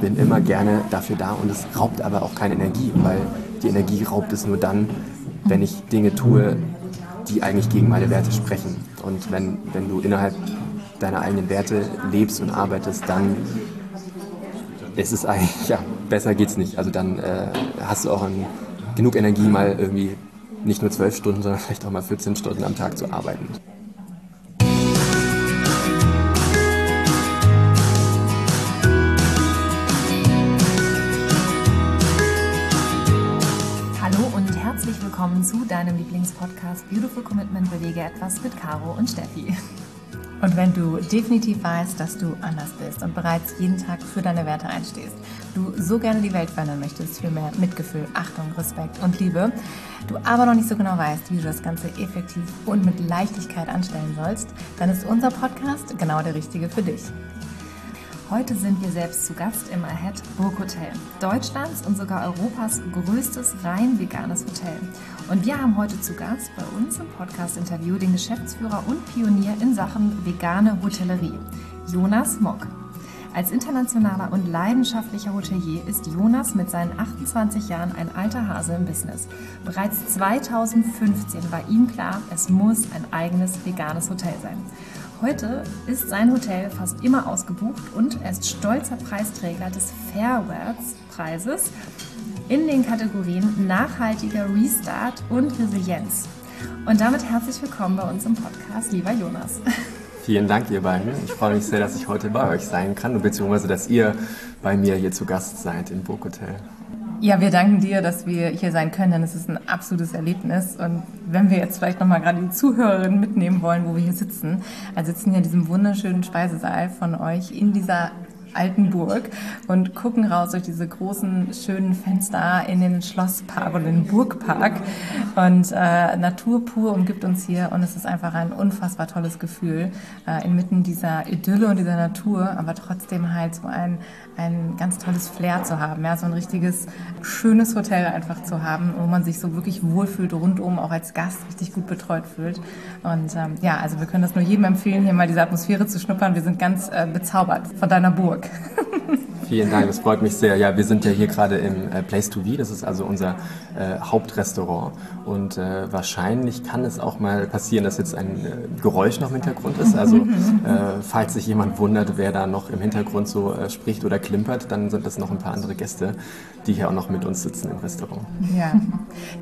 bin immer gerne dafür da und es raubt aber auch keine Energie, weil die Energie raubt es nur dann, wenn ich Dinge tue, die eigentlich gegen meine Werte sprechen. Und wenn, wenn du innerhalb deiner eigenen Werte lebst und arbeitest, dann ist es eigentlich, ja, besser geht's nicht. Also dann äh, hast du auch ein, genug Energie, mal irgendwie nicht nur zwölf Stunden, sondern vielleicht auch mal 14 Stunden am Tag zu arbeiten. Willkommen zu deinem Lieblingspodcast Beautiful Commitment Bewege etwas mit Caro und Steffi. Und wenn du definitiv weißt, dass du anders bist und bereits jeden Tag für deine Werte einstehst, du so gerne die Welt verändern möchtest für mehr Mitgefühl, Achtung, Respekt und Liebe, du aber noch nicht so genau weißt, wie du das Ganze effektiv und mit Leichtigkeit anstellen sollst, dann ist unser Podcast genau der richtige für dich. Heute sind wir selbst zu Gast im Ahead Burghotel, Deutschlands und sogar Europas größtes rein veganes Hotel. Und wir haben heute zu Gast bei uns im Podcast-Interview den Geschäftsführer und Pionier in Sachen vegane Hotellerie, Jonas Mock. Als internationaler und leidenschaftlicher Hotelier ist Jonas mit seinen 28 Jahren ein alter Hase im Business. Bereits 2015 war ihm klar, es muss ein eigenes veganes Hotel sein. Heute ist sein Hotel fast immer ausgebucht und er ist stolzer Preisträger des Fairwords-Preises in den Kategorien nachhaltiger Restart und Resilienz. Und damit herzlich willkommen bei uns im Podcast, lieber Jonas. Vielen Dank, ihr beiden. Ich freue mich sehr, dass ich heute bei euch sein kann, beziehungsweise dass ihr bei mir hier zu Gast seid im Burghotel. Ja, wir danken dir, dass wir hier sein können, denn es ist ein absolutes Erlebnis. Und wenn wir jetzt vielleicht nochmal gerade die Zuhörerinnen mitnehmen wollen, wo wir hier sitzen, also sitzen hier in diesem wunderschönen Speisesaal von euch in dieser alten Burg und gucken raus durch diese großen, schönen Fenster in den Schlosspark oder den Burgpark. Und äh, Natur pur umgibt uns hier und es ist einfach ein unfassbar tolles Gefühl, äh, inmitten dieser Idylle und dieser Natur, aber trotzdem halt so ein, ein ganz tolles Flair zu haben, ja, so ein richtiges, schönes Hotel einfach zu haben, wo man sich so wirklich wohlfühlt, rundum auch als Gast richtig gut betreut fühlt. Und ähm, ja, also wir können das nur jedem empfehlen, hier mal diese Atmosphäre zu schnuppern. Wir sind ganz äh, bezaubert von deiner Burg. Vielen Dank, das freut mich sehr. Ja, wir sind ja hier gerade im äh, Place to Be, das ist also unser äh, Hauptrestaurant. Und äh, wahrscheinlich kann es auch mal passieren, dass jetzt ein äh, Geräusch noch im Hintergrund ist. Also äh, falls sich jemand wundert, wer da noch im Hintergrund so äh, spricht oder klimpert, dann sind das noch ein paar andere Gäste, die hier auch noch mit uns sitzen im Restaurant. Ja,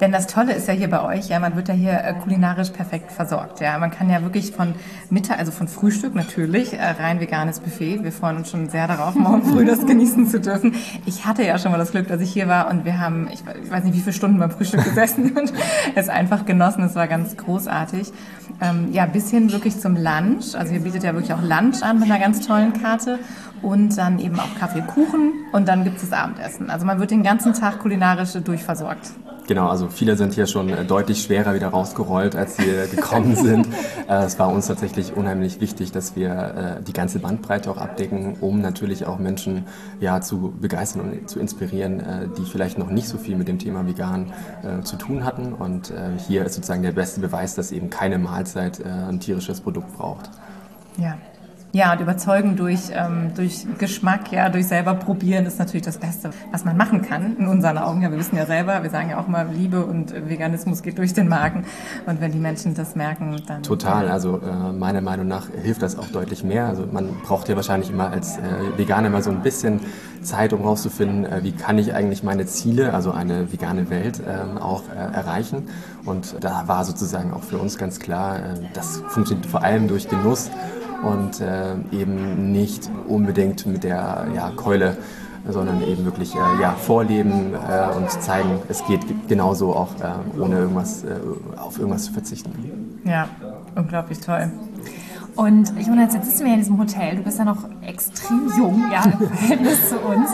denn das Tolle ist ja hier bei euch, ja, man wird ja hier kulinarisch perfekt versorgt. Ja, man kann ja wirklich von Mittag, also von Frühstück natürlich, rein veganes Buffet. Wir freuen uns schon sehr darauf, morgen früh das genießen zu dürfen. Ich hatte ja schon mal das Glück, dass ich hier war und wir haben, ich, weiß nicht, wie viele Stunden beim Frühstück gesessen und es einfach genossen. Es war ganz großartig. Ähm, ja, bis hin wirklich zum Lunch. Also ihr bietet ja wirklich auch Lunch an mit einer ganz tollen Karte und dann eben auch Kaffee, Kuchen und dann gibt es das Abendessen. Also man wird den ganzen Tag kulinarisch durchversorgt. Genau, also viele sind hier schon äh, deutlich schwerer wieder rausgerollt, als sie äh, gekommen sind. Äh, es war uns tatsächlich unheimlich wichtig, dass wir die ganze Bandbreite auch abdecken, um natürlich auch Menschen ja, zu begeistern und zu inspirieren, die vielleicht noch nicht so viel mit dem Thema Vegan zu tun hatten. Und hier ist sozusagen der beste Beweis, dass eben keine Mahlzeit ein tierisches Produkt braucht. Ja, ja, und überzeugen durch, ähm, durch Geschmack, ja, durch selber probieren ist natürlich das Beste, was man machen kann, in unseren Augen. Ja, wir wissen ja selber, wir sagen ja auch mal, Liebe und Veganismus geht durch den Magen. Und wenn die Menschen das merken, dann... Total, also äh, meiner Meinung nach hilft das auch deutlich mehr. Also man braucht ja wahrscheinlich immer als äh, Veganer immer so ein bisschen Zeit, um rauszufinden, äh, wie kann ich eigentlich meine Ziele, also eine vegane Welt, äh, auch äh, erreichen. Und da war sozusagen auch für uns ganz klar, äh, das funktioniert vor allem durch Genuss und äh, eben nicht unbedingt mit der ja, Keule, sondern eben wirklich äh, ja, vorleben äh, und zeigen, es geht genauso auch äh, ohne irgendwas äh, auf irgendwas zu verzichten. Ja, unglaublich toll. Und meine, jetzt sitzen wir in diesem Hotel. Du bist ja noch extrem jung, ja, im Verhältnis zu uns.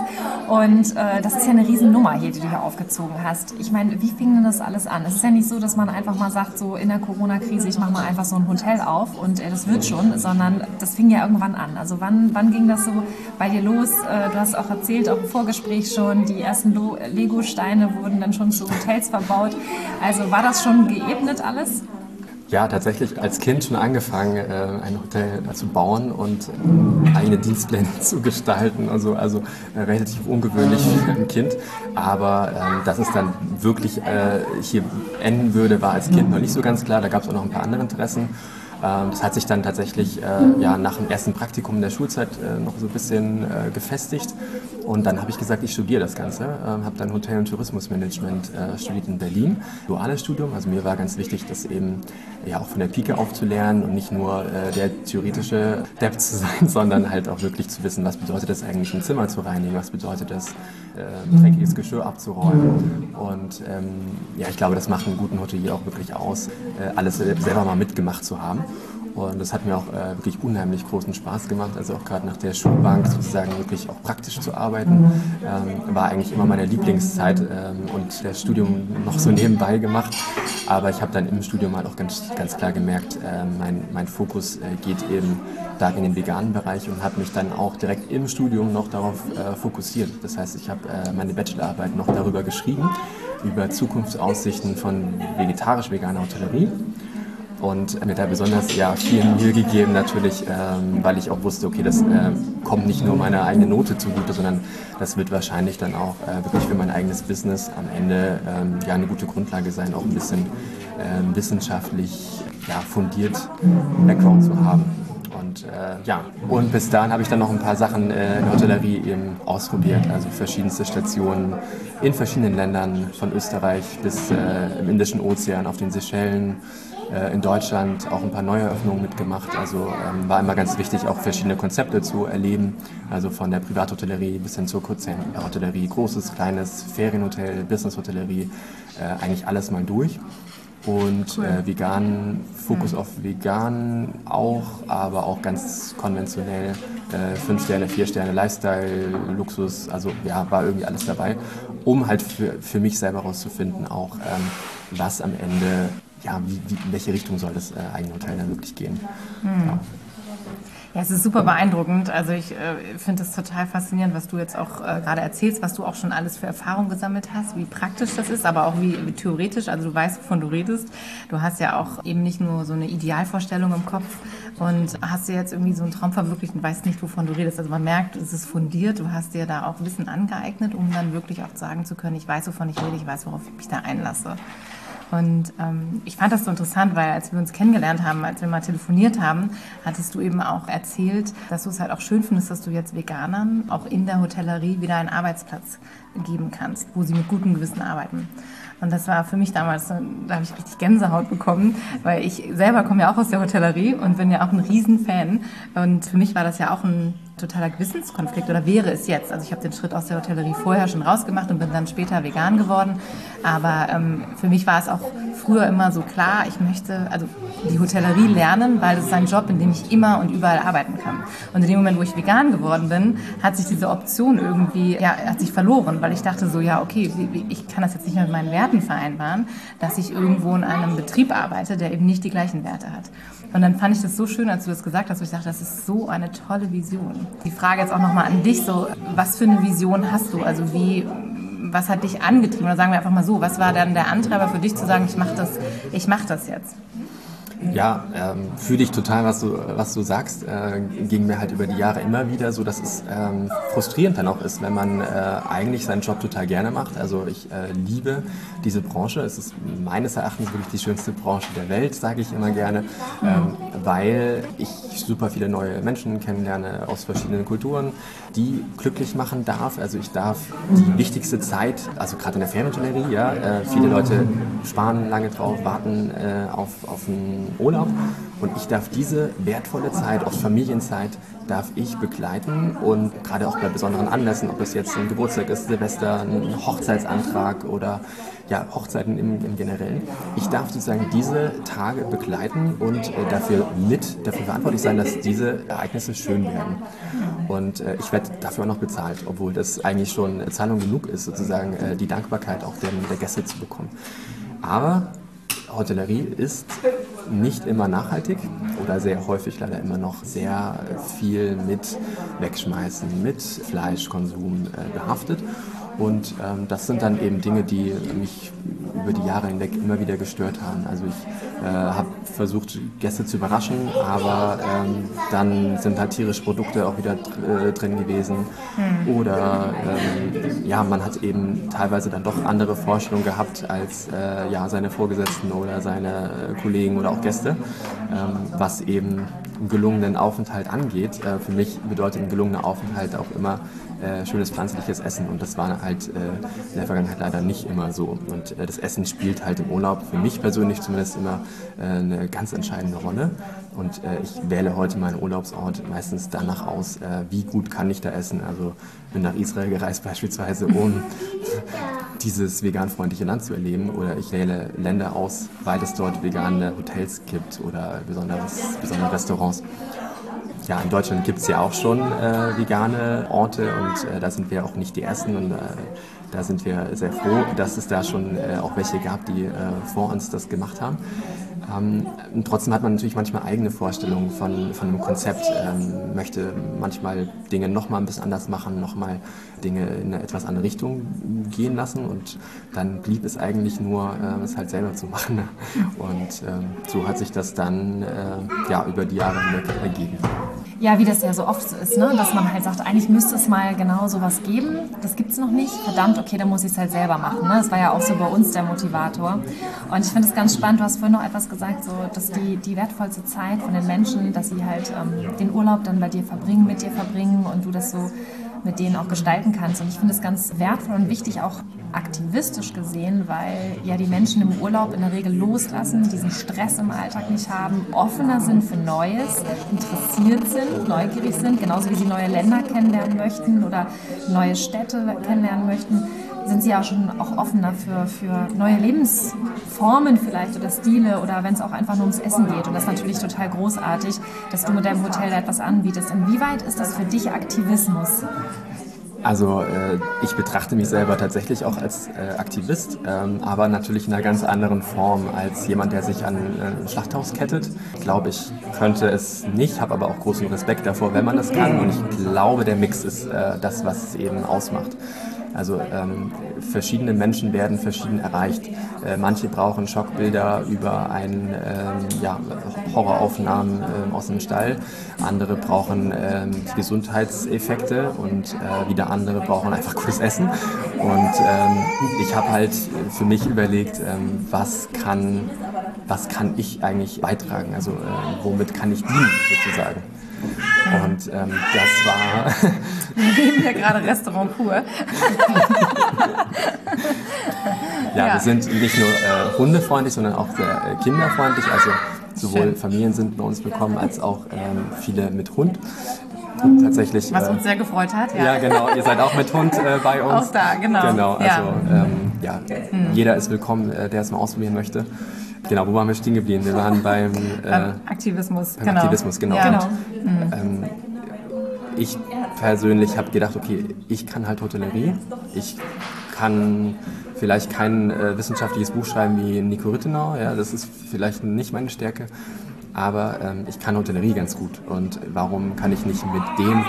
Und äh, das ist ja eine Riesennummer hier, die du hier aufgezogen hast. Ich meine, wie fing denn das alles an? Es ist ja nicht so, dass man einfach mal sagt, so in der Corona-Krise, ich mache mal einfach so ein Hotel auf und äh, das wird schon, sondern das fing ja irgendwann an. Also wann, wann ging das so bei dir los? Äh, du hast auch erzählt, auch im Vorgespräch schon, die ersten Lego-Steine wurden dann schon zu Hotels verbaut. Also war das schon geebnet alles? Ja, tatsächlich als Kind schon angefangen, äh, ein Hotel zu bauen und eigene Dienstpläne zu gestalten. Also, also äh, relativ ungewöhnlich für ein Kind. Aber ähm, dass es dann wirklich äh, hier enden würde, war als Kind noch nicht so ganz klar. Da gab es auch noch ein paar andere Interessen. Ähm, das hat sich dann tatsächlich äh, ja, nach dem ersten Praktikum in der Schulzeit äh, noch so ein bisschen äh, gefestigt. Und dann habe ich gesagt, ich studiere das Ganze. Ähm, habe dann Hotel- und Tourismusmanagement studiert in Berlin. Duales Studium. Also mir war ganz wichtig, das eben ja auch von der Pike aufzulernen und nicht nur der theoretische Depp zu sein, sondern halt auch wirklich zu wissen, was bedeutet das eigentlich, ein Zimmer zu reinigen, was bedeutet das, äh, dreckiges Geschirr abzuräumen. Und ähm, ja, ich glaube, das macht einen guten Hotelier auch wirklich aus, alles selber mal mitgemacht zu haben. Und das hat mir auch äh, wirklich unheimlich großen Spaß gemacht. Also auch gerade nach der Schulbank sozusagen wirklich auch praktisch zu arbeiten, ähm, war eigentlich immer meine Lieblingszeit ähm, und das Studium noch so nebenbei gemacht. Aber ich habe dann im Studium halt auch ganz, ganz klar gemerkt, äh, mein, mein Fokus äh, geht eben da in den veganen Bereich und habe mich dann auch direkt im Studium noch darauf äh, fokussiert. Das heißt, ich habe äh, meine Bachelorarbeit noch darüber geschrieben, über Zukunftsaussichten von vegetarisch-veganer Hotellerie und mir da besonders ja, viel Mühe gegeben natürlich, ähm, weil ich auch wusste, okay, das äh, kommt nicht nur meiner eigenen Note zugute, sondern das wird wahrscheinlich dann auch äh, wirklich für mein eigenes Business am Ende ähm, ja eine gute Grundlage sein, auch ein bisschen äh, wissenschaftlich ja, fundiert Background zu haben. Und äh, ja, und bis dahin habe ich dann noch ein paar Sachen äh, in der Hotellerie eben ausprobiert, also verschiedenste Stationen in verschiedenen Ländern, von Österreich bis äh, im Indischen Ozean, auf den Seychellen, in Deutschland auch ein paar Neueröffnungen mitgemacht. Also ähm, war immer ganz wichtig, auch verschiedene Konzepte zu erleben. Also von der Privathotellerie bis hin zur Kurzhotellerie, großes, kleines Ferienhotel, Businesshotellerie, äh, eigentlich alles mal durch. Und cool. äh, vegan, Fokus mhm. auf vegan auch, aber auch ganz konventionell. Äh, fünf Sterne, vier Sterne, Lifestyle, Luxus, also ja, war irgendwie alles dabei, um halt für, für mich selber herauszufinden, auch ähm, was am Ende ja, wie, wie, in welche Richtung soll das äh, eigene Hotel dann wirklich gehen. Mhm. Ja. Ja, es ist super beeindruckend. Also ich äh, finde es total faszinierend, was du jetzt auch äh, gerade erzählst, was du auch schon alles für Erfahrung gesammelt hast, wie praktisch das ist, aber auch wie, wie, theoretisch. Also du weißt, wovon du redest. Du hast ja auch eben nicht nur so eine Idealvorstellung im Kopf und hast dir jetzt irgendwie so einen Traum verwirklicht und weißt nicht, wovon du redest. Also man merkt, es ist fundiert. Du hast dir da auch Wissen angeeignet, um dann wirklich auch sagen zu können, ich weiß, wovon ich rede, ich weiß, worauf ich mich da einlasse. Und ähm, ich fand das so interessant, weil als wir uns kennengelernt haben, als wir mal telefoniert haben, hattest du eben auch erzählt, dass du es halt auch schön findest, dass du jetzt Veganern auch in der Hotellerie wieder einen Arbeitsplatz geben kannst, wo sie mit gutem Gewissen arbeiten. Und das war für mich damals, da habe ich richtig Gänsehaut bekommen, weil ich selber komme ja auch aus der Hotellerie und bin ja auch ein Riesenfan. Und für mich war das ja auch ein totaler Gewissenskonflikt oder wäre es jetzt. Also ich habe den Schritt aus der Hotellerie vorher schon rausgemacht und bin dann später vegan geworden. Aber ähm, für mich war es auch früher immer so klar, ich möchte also die Hotellerie lernen, weil es ist ein Job, in dem ich immer und überall arbeiten kann. Und in dem Moment, wo ich vegan geworden bin, hat sich diese Option irgendwie, ja, hat sich verloren, weil ich dachte so, ja, okay, ich kann das jetzt nicht mehr mit meinen Werten vereinbaren, dass ich irgendwo in einem Betrieb arbeite, der eben nicht die gleichen Werte hat. Und dann fand ich das so schön, als du das gesagt hast, wo ich dachte, das ist so eine tolle Vision. Die Frage jetzt auch nochmal an dich, so, was für eine Vision hast du? Also wie, was hat dich angetrieben? Oder sagen wir einfach mal so, was war dann der Antreiber für dich zu sagen, ich mache das, ich mache das jetzt? Ja, ähm, fühle ich total, was du, was du sagst. Äh, ging mir halt über die Jahre immer wieder so, dass es ähm, frustrierend dann auch ist, wenn man äh, eigentlich seinen Job total gerne macht. Also ich äh, liebe diese Branche. Es ist meines Erachtens wirklich die schönste Branche der Welt, sage ich immer gerne, ähm, weil ich super viele neue Menschen kennenlerne aus verschiedenen Kulturen, die glücklich machen darf. Also ich darf die wichtigste Zeit, also gerade in der Fernhotellerie, ja, äh, viele Leute sparen lange drauf, warten äh, auf, auf einen Urlaub und ich darf diese wertvolle Zeit, auch Familienzeit, darf ich begleiten und gerade auch bei besonderen Anlässen, ob es jetzt ein Geburtstag ist, Silvester, ein Hochzeitsantrag oder ja, Hochzeiten im, im Generellen. Ich darf sozusagen diese Tage begleiten und äh, dafür mit, dafür verantwortlich sein, dass diese Ereignisse schön werden. Und äh, ich werde dafür auch noch bezahlt, obwohl das eigentlich schon Zahlung genug ist, sozusagen äh, die Dankbarkeit auch der, der Gäste zu bekommen. Aber Hotellerie ist nicht immer nachhaltig oder sehr häufig leider immer noch sehr viel mit Wegschmeißen, mit Fleischkonsum äh, behaftet. Und ähm, das sind dann eben Dinge, die mich über die Jahre hinweg immer wieder gestört haben. Also ich äh, habe versucht, Gäste zu überraschen, aber ähm, dann sind halt tierische Produkte auch wieder äh, drin gewesen. Mhm. Oder ähm, ja, man hat eben teilweise dann doch andere Vorstellungen gehabt als äh, ja, seine Vorgesetzten oder seine äh, Kollegen oder auch Gäste, ähm, was eben einen gelungenen Aufenthalt angeht. Äh, für mich bedeutet ein gelungener Aufenthalt auch immer äh, schönes pflanzliches Essen und das war halt äh, in der Vergangenheit leider nicht immer so. Und äh, das Essen spielt halt im Urlaub für mich persönlich zumindest immer äh, eine ganz entscheidende Rolle. Und äh, ich wähle heute meinen Urlaubsort meistens danach aus, wie gut kann ich da essen. Also bin nach Israel gereist beispielsweise, um dieses veganfreundliche Land zu erleben. Oder ich wähle Länder aus, weil es dort vegane Hotels gibt oder besondere Restaurants ja, in Deutschland gibt es ja auch schon äh, vegane Orte und äh, da sind wir auch nicht die Ersten und äh, da sind wir sehr froh, dass es da schon äh, auch welche gab, die äh, vor uns das gemacht haben. Ähm, trotzdem hat man natürlich manchmal eigene Vorstellungen von, von einem Konzept, ähm, möchte manchmal Dinge nochmal ein bisschen anders machen, nochmal Dinge in eine etwas andere Richtung gehen lassen und dann blieb es eigentlich nur, äh, es halt selber zu machen. Und ähm, so hat sich das dann äh, ja, über die Jahre hinweg ergeben. Ja, wie das ja so oft ist, ne? dass man halt sagt, eigentlich müsste es mal genau sowas geben. Das gibt es noch nicht. Verdammt, okay, dann muss ich es halt selber machen. Ne? Das war ja auch so bei uns der Motivator. Und ich finde es ganz spannend, du hast vorhin noch etwas gesagt, so, dass die, die wertvollste Zeit von den Menschen, dass sie halt ähm, den Urlaub dann bei dir verbringen, mit dir verbringen und du das so mit denen auch gestalten kannst. Und ich finde es ganz wertvoll und wichtig, auch aktivistisch gesehen, weil ja die Menschen im Urlaub in der Regel loslassen, diesen Stress im Alltag nicht haben, offener sind für Neues, interessiert sind, neugierig sind, genauso wie sie neue Länder kennenlernen möchten oder neue Städte kennenlernen möchten sind sie auch schon auch offener für, für neue Lebensformen vielleicht oder Stile oder wenn es auch einfach nur ums Essen geht. Und das ist natürlich total großartig, dass du mit deinem Hotel da etwas anbietest. Inwieweit ist das für dich Aktivismus? Also äh, ich betrachte mich selber tatsächlich auch als äh, Aktivist, ähm, aber natürlich in einer ganz anderen Form als jemand, der sich an äh, ein Schlachthaus kettet. Ich glaube, ich könnte es nicht, habe aber auch großen Respekt davor, wenn man das kann. Und ich glaube, der Mix ist äh, das, was es eben ausmacht. Also ähm, verschiedene Menschen werden verschieden erreicht. Äh, manche brauchen Schockbilder über ein, ähm, ja, Horroraufnahmen äh, aus dem Stall, andere brauchen ähm, Gesundheitseffekte und äh, wieder andere brauchen einfach cooles Essen. Und ähm, ich habe halt für mich überlegt, ähm, was kann was kann ich eigentlich beitragen? Also äh, womit kann ich dienen sozusagen? Und ähm, das war. Wir leben ja gerade Restaurant pur. ja, ja, wir sind nicht nur äh, hundefreundlich, sondern auch sehr äh, kinderfreundlich. Also sowohl Schön. Familien sind bei uns willkommen als auch ähm, viele mit Hund. Tatsächlich. Was uns äh, sehr gefreut hat, ja. Ja, genau. Ihr seid auch mit Hund äh, bei uns. Auch da, genau. Genau, also ja, ähm, ja hm. jeder ist willkommen, äh, der es mal ausprobieren möchte. Genau, wo waren wir stehen geblieben? Wir waren beim, äh, Aktivismus. Beim genau. Aktivismus, genau. Ja. genau. Und, ähm, ich persönlich habe gedacht, okay, ich kann halt Hotellerie, ich kann vielleicht kein äh, wissenschaftliches Buch schreiben wie Nico Rittenau, ja, das ist vielleicht nicht meine Stärke, aber ähm, ich kann Hotellerie ganz gut und warum kann ich nicht mit dem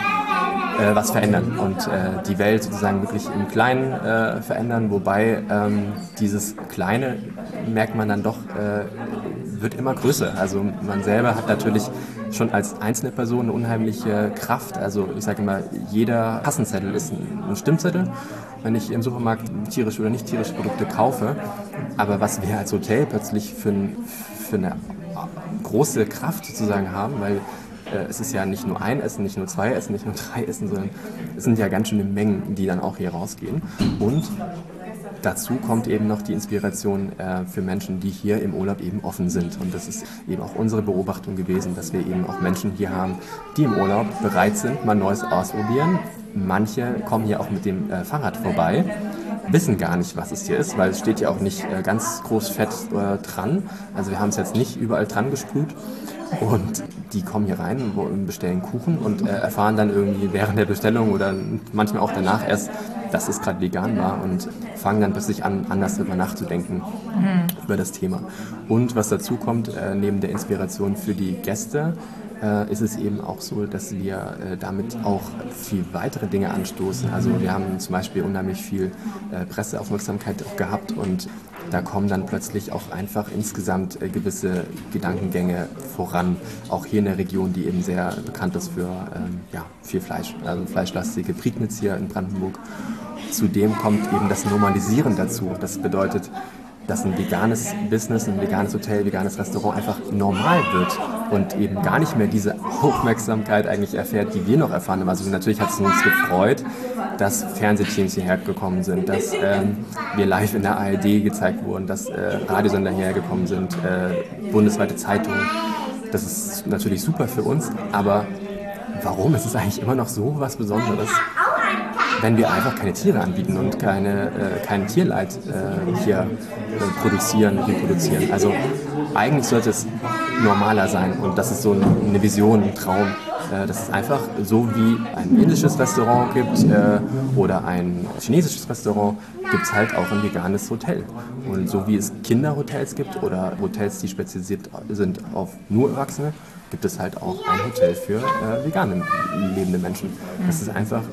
äh, was verändern und äh, die Welt sozusagen wirklich im Kleinen äh, verändern, wobei ähm, dieses Kleine merkt man dann doch, äh, wird immer größer. Also man selber hat natürlich schon als einzelne Person eine unheimliche Kraft. Also ich sage immer, jeder Kassenzettel ist ein Stimmzettel, wenn ich im Supermarkt tierische oder nicht tierische Produkte kaufe. Aber was wir als Hotel plötzlich für, ein, für eine große Kraft sozusagen haben, weil es ist ja nicht nur ein Essen, nicht nur zwei Essen, nicht nur drei Essen, sondern es sind ja ganz schöne Mengen, die dann auch hier rausgehen. Und dazu kommt eben noch die Inspiration äh, für Menschen, die hier im Urlaub eben offen sind. Und das ist eben auch unsere Beobachtung gewesen, dass wir eben auch Menschen hier haben, die im Urlaub bereit sind, mal Neues ausprobieren. Manche kommen hier auch mit dem äh, Fahrrad vorbei, wissen gar nicht, was es hier ist, weil es steht ja auch nicht äh, ganz groß fett äh, dran. Also wir haben es jetzt nicht überall dran gesprüht. Und die kommen hier rein und bestellen Kuchen und äh, erfahren dann irgendwie während der Bestellung oder manchmal auch danach erst, dass es gerade vegan war und fangen dann plötzlich an, anders darüber nachzudenken mhm. über das Thema. Und was dazu kommt, äh, neben der Inspiration für die Gäste, äh, ist es eben auch so, dass wir äh, damit auch viel weitere Dinge anstoßen. Also wir haben zum Beispiel unheimlich viel äh, Presseaufmerksamkeit gehabt und da kommen dann plötzlich auch einfach insgesamt äh, gewisse Gedankengänge voran. Auch hier in der Region, die eben sehr bekannt ist für ähm, ja, viel Fleisch, also fleischlastige Prignitz hier in Brandenburg. Zudem kommt eben das Normalisieren dazu. Das bedeutet, dass ein veganes Business, ein veganes Hotel, veganes Restaurant einfach normal wird und eben gar nicht mehr diese Aufmerksamkeit eigentlich erfährt, die wir noch erfahren haben. Also natürlich hat es uns gefreut, dass Fernsehteams hierher gekommen sind, dass ähm, wir live in der ARD gezeigt wurden, dass äh, Radiosender hierher gekommen sind, äh, bundesweite Zeitungen. Das ist natürlich super für uns, aber warum ist es eigentlich immer noch so was Besonderes? Wenn wir einfach keine Tiere anbieten und keine, äh, kein Tierleid äh, hier äh, produzieren, reproduzieren. Also eigentlich sollte es normaler sein und das ist so eine Vision, ein Traum, äh, dass es einfach so wie ein indisches Restaurant gibt äh, oder ein chinesisches Restaurant, gibt es halt auch ein veganes Hotel. Und so wie es Kinderhotels gibt oder Hotels, die spezialisiert sind auf nur Erwachsene, gibt es halt auch ein Hotel für äh, vegane lebende Menschen. Das ist einfach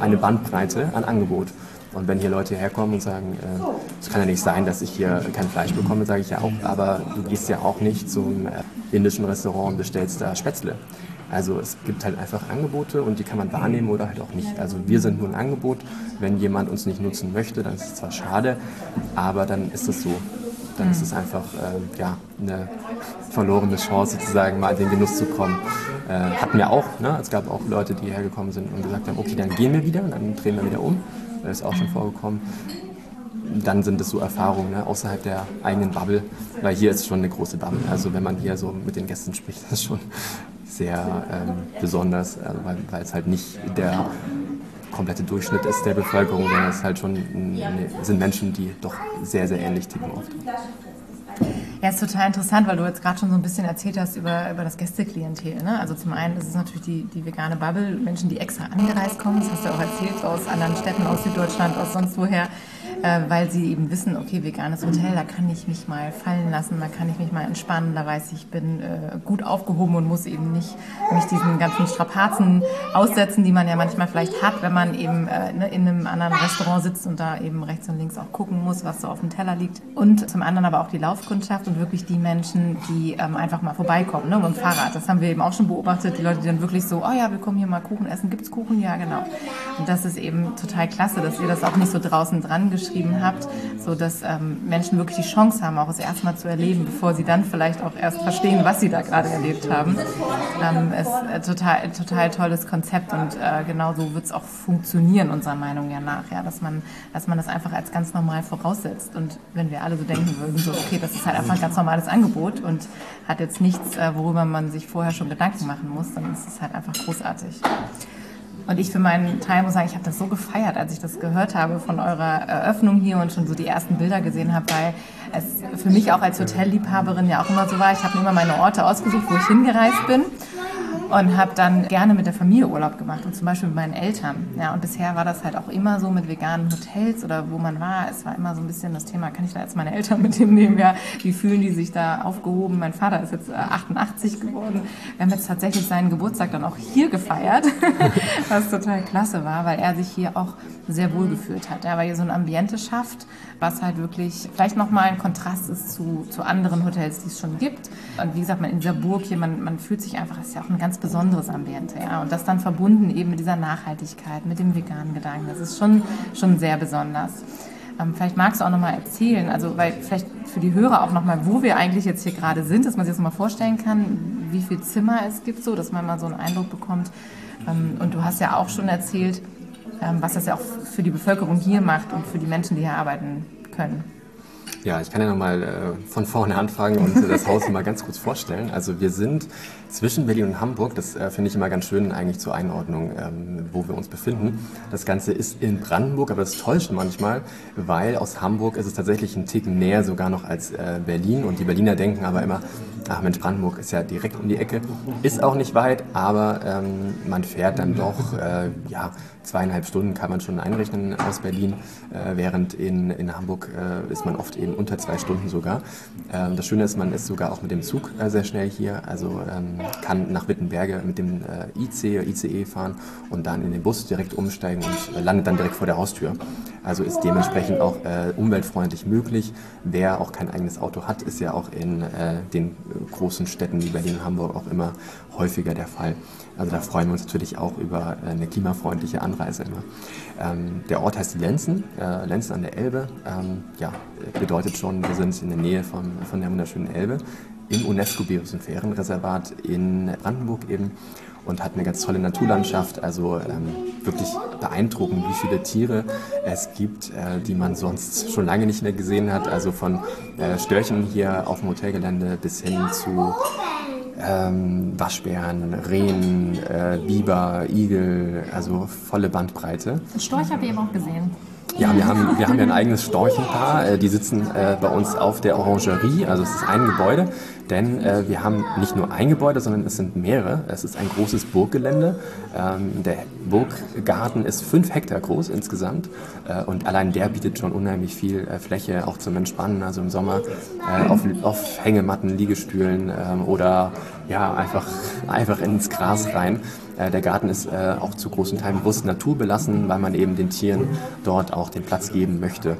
eine Bandbreite an Angebot. Und wenn hier Leute herkommen und sagen, äh, es äh, kann ja nicht sein, dass ich hier kein Fleisch bekomme, sage ich ja auch, aber du gehst ja auch nicht zum äh, indischen Restaurant und bestellst da Spätzle. Also es gibt halt einfach Angebote und die kann man wahrnehmen oder halt auch nicht. Also wir sind nur ein Angebot. Wenn jemand uns nicht nutzen möchte, dann ist es zwar schade, aber dann ist es so. Dann ist es einfach äh, ja, eine verlorene Chance, sozusagen mal in den Genuss zu kommen. Äh, hatten wir auch. Ne? Es gab auch Leute, die hergekommen sind und gesagt haben, okay, dann gehen wir wieder und dann drehen wir wieder um. Das ist auch schon vorgekommen. Dann sind es so Erfahrungen ne, außerhalb der eigenen Bubble, weil hier ist schon eine große Bubble. Also wenn man hier so mit den Gästen spricht, das ist schon sehr ähm, besonders, also weil, weil es halt nicht der komplette Durchschnitt ist der Bevölkerung, sondern es halt schon eine, sind Menschen, die doch sehr, sehr ähnlich ticken oft. Ja, ist total interessant, weil du jetzt gerade schon so ein bisschen erzählt hast über, über das Gästeklientel. Ne? Also zum einen ist es natürlich die, die vegane Bubble, Menschen, die extra angereist kommen, das hast du auch erzählt, aus anderen Städten, aus Süddeutschland, aus sonst woher, äh, weil sie eben wissen, okay, veganes Hotel, da kann ich mich mal fallen lassen, da kann ich mich mal entspannen, da weiß ich, ich bin äh, gut aufgehoben und muss eben nicht mich diesen ganzen Strapazen aussetzen, die man ja manchmal vielleicht hat, wenn man eben äh, ne, in einem anderen Restaurant sitzt und da eben rechts und links auch gucken muss, was so auf dem Teller liegt. Und zum anderen aber auch die Laufkundschaft und wirklich die Menschen, die ähm, einfach mal vorbeikommen, ne, mit dem Fahrrad. Das haben wir eben auch schon beobachtet, die Leute, die dann wirklich so, oh ja, wir kommen hier mal Kuchen essen, gibt es Kuchen? Ja, genau. Und das ist eben total klasse, dass ihr das auch nicht so draußen dran geschrieben geschrieben habt, so dass ähm, Menschen wirklich die Chance haben, auch es erstmal zu erleben, bevor sie dann vielleicht auch erst verstehen, was sie da gerade erlebt haben. Ähm, ist äh, total, total tolles Konzept und äh, genau so wird es auch funktionieren, unserer Meinung ja nach, ja, dass man, dass man das einfach als ganz normal voraussetzt. Und wenn wir alle so denken würden, so okay, das ist halt einfach ein ganz normales Angebot und hat jetzt nichts, äh, worüber man sich vorher schon Gedanken machen muss, dann ist es halt einfach großartig. Und ich für meinen Teil muss sagen, ich habe das so gefeiert, als ich das gehört habe von eurer Eröffnung hier und schon so die ersten Bilder gesehen habe, weil es für mich auch als Hotelliebhaberin ja auch immer so war. Ich habe mir immer meine Orte ausgesucht, wo ich hingereist bin und habe dann gerne mit der Familie Urlaub gemacht und zum Beispiel mit meinen Eltern. Ja, und bisher war das halt auch immer so mit veganen Hotels oder wo man war. Es war immer so ein bisschen das Thema, kann ich da jetzt meine Eltern mit hinnehmen? Ja, wie fühlen die sich da aufgehoben? Mein Vater ist jetzt 88 äh, geworden. Wir haben jetzt tatsächlich seinen Geburtstag dann auch hier gefeiert, was total klasse war, weil er sich hier auch sehr wohl gefühlt hat. Ja, weil hier so ein Ambiente schafft, was halt wirklich vielleicht nochmal ein Kontrast ist zu, zu anderen Hotels, die es schon gibt. Und wie gesagt, man in dieser Burg hier, man, man fühlt sich einfach, das ist ja auch ein ganz besonderes Ambiente. Ja? Und das dann verbunden eben mit dieser Nachhaltigkeit, mit dem veganen Gedanken. Das ist schon, schon sehr besonders. Ähm, vielleicht magst du auch nochmal erzählen, also weil vielleicht für die Hörer auch nochmal, wo wir eigentlich jetzt hier gerade sind, dass man sich das mal vorstellen kann, wie viele Zimmer es gibt, so dass man mal so einen Eindruck bekommt. Ähm, und du hast ja auch schon erzählt, ähm, was das ja auch für die Bevölkerung hier macht und für die Menschen, die hier arbeiten können. Ja, ich kann ja nochmal äh, von vorne anfangen und das Haus mal ganz kurz vorstellen. Also wir sind zwischen Berlin und Hamburg, das äh, finde ich immer ganz schön eigentlich zur Einordnung, ähm, wo wir uns befinden. Das Ganze ist in Brandenburg, aber das täuscht manchmal, weil aus Hamburg ist es tatsächlich ein Tick näher sogar noch als äh, Berlin und die Berliner denken aber immer, ach Mensch, Brandenburg ist ja direkt um die Ecke, ist auch nicht weit, aber ähm, man fährt dann doch, äh, ja, zweieinhalb Stunden kann man schon einrechnen aus Berlin, äh, während in, in Hamburg äh, ist man oft eben unter zwei Stunden sogar. Ähm, das Schöne ist, man ist sogar auch mit dem Zug äh, sehr schnell hier, also ähm, kann nach Wittenberge mit dem äh, IC, ICE fahren und dann in den Bus direkt umsteigen und äh, landet dann direkt vor der Haustür. Also ist dementsprechend auch äh, umweltfreundlich möglich. Wer auch kein eigenes Auto hat, ist ja auch in den großen Städten wie Berlin und Hamburg auch immer häufiger der Fall. Also da freuen wir uns natürlich auch über eine klimafreundliche Anreise immer. Ähm, der Ort heißt Lenzen, äh, Lenzen an der Elbe. Ähm, ja, bedeutet schon, wir sind in der Nähe von, von der wunderschönen Elbe im UNESCO-Biosphärenreservat in Brandenburg eben und hat eine ganz tolle Naturlandschaft. Also ähm, wirklich beeindruckend, wie viele Tiere es gibt, äh, die man sonst schon lange nicht mehr gesehen hat. Also von äh, Störchen hier auf dem Hotelgelände bis hin zu ähm, Waschbären, Rehen, äh, Biber, Igel, also volle Bandbreite. Storch habe ich eben auch gesehen. Ja, wir haben, wir haben ja ein eigenes Storchenpaar. Äh, die sitzen äh, bei uns auf der Orangerie, also es ist ein Gebäude. Denn äh, wir haben nicht nur ein Gebäude, sondern es sind mehrere. Es ist ein großes Burggelände. Ähm, der Burggarten ist fünf Hektar groß insgesamt. Und allein der bietet schon unheimlich viel Fläche, auch zum Entspannen. Also im Sommer auf, auf, Hängematten, Liegestühlen ähm, oder ja, einfach, einfach ins Gras rein. Äh, der Garten ist äh, auch zu großen Teilen bewusst naturbelassen, weil man eben den Tieren dort auch den Platz geben möchte.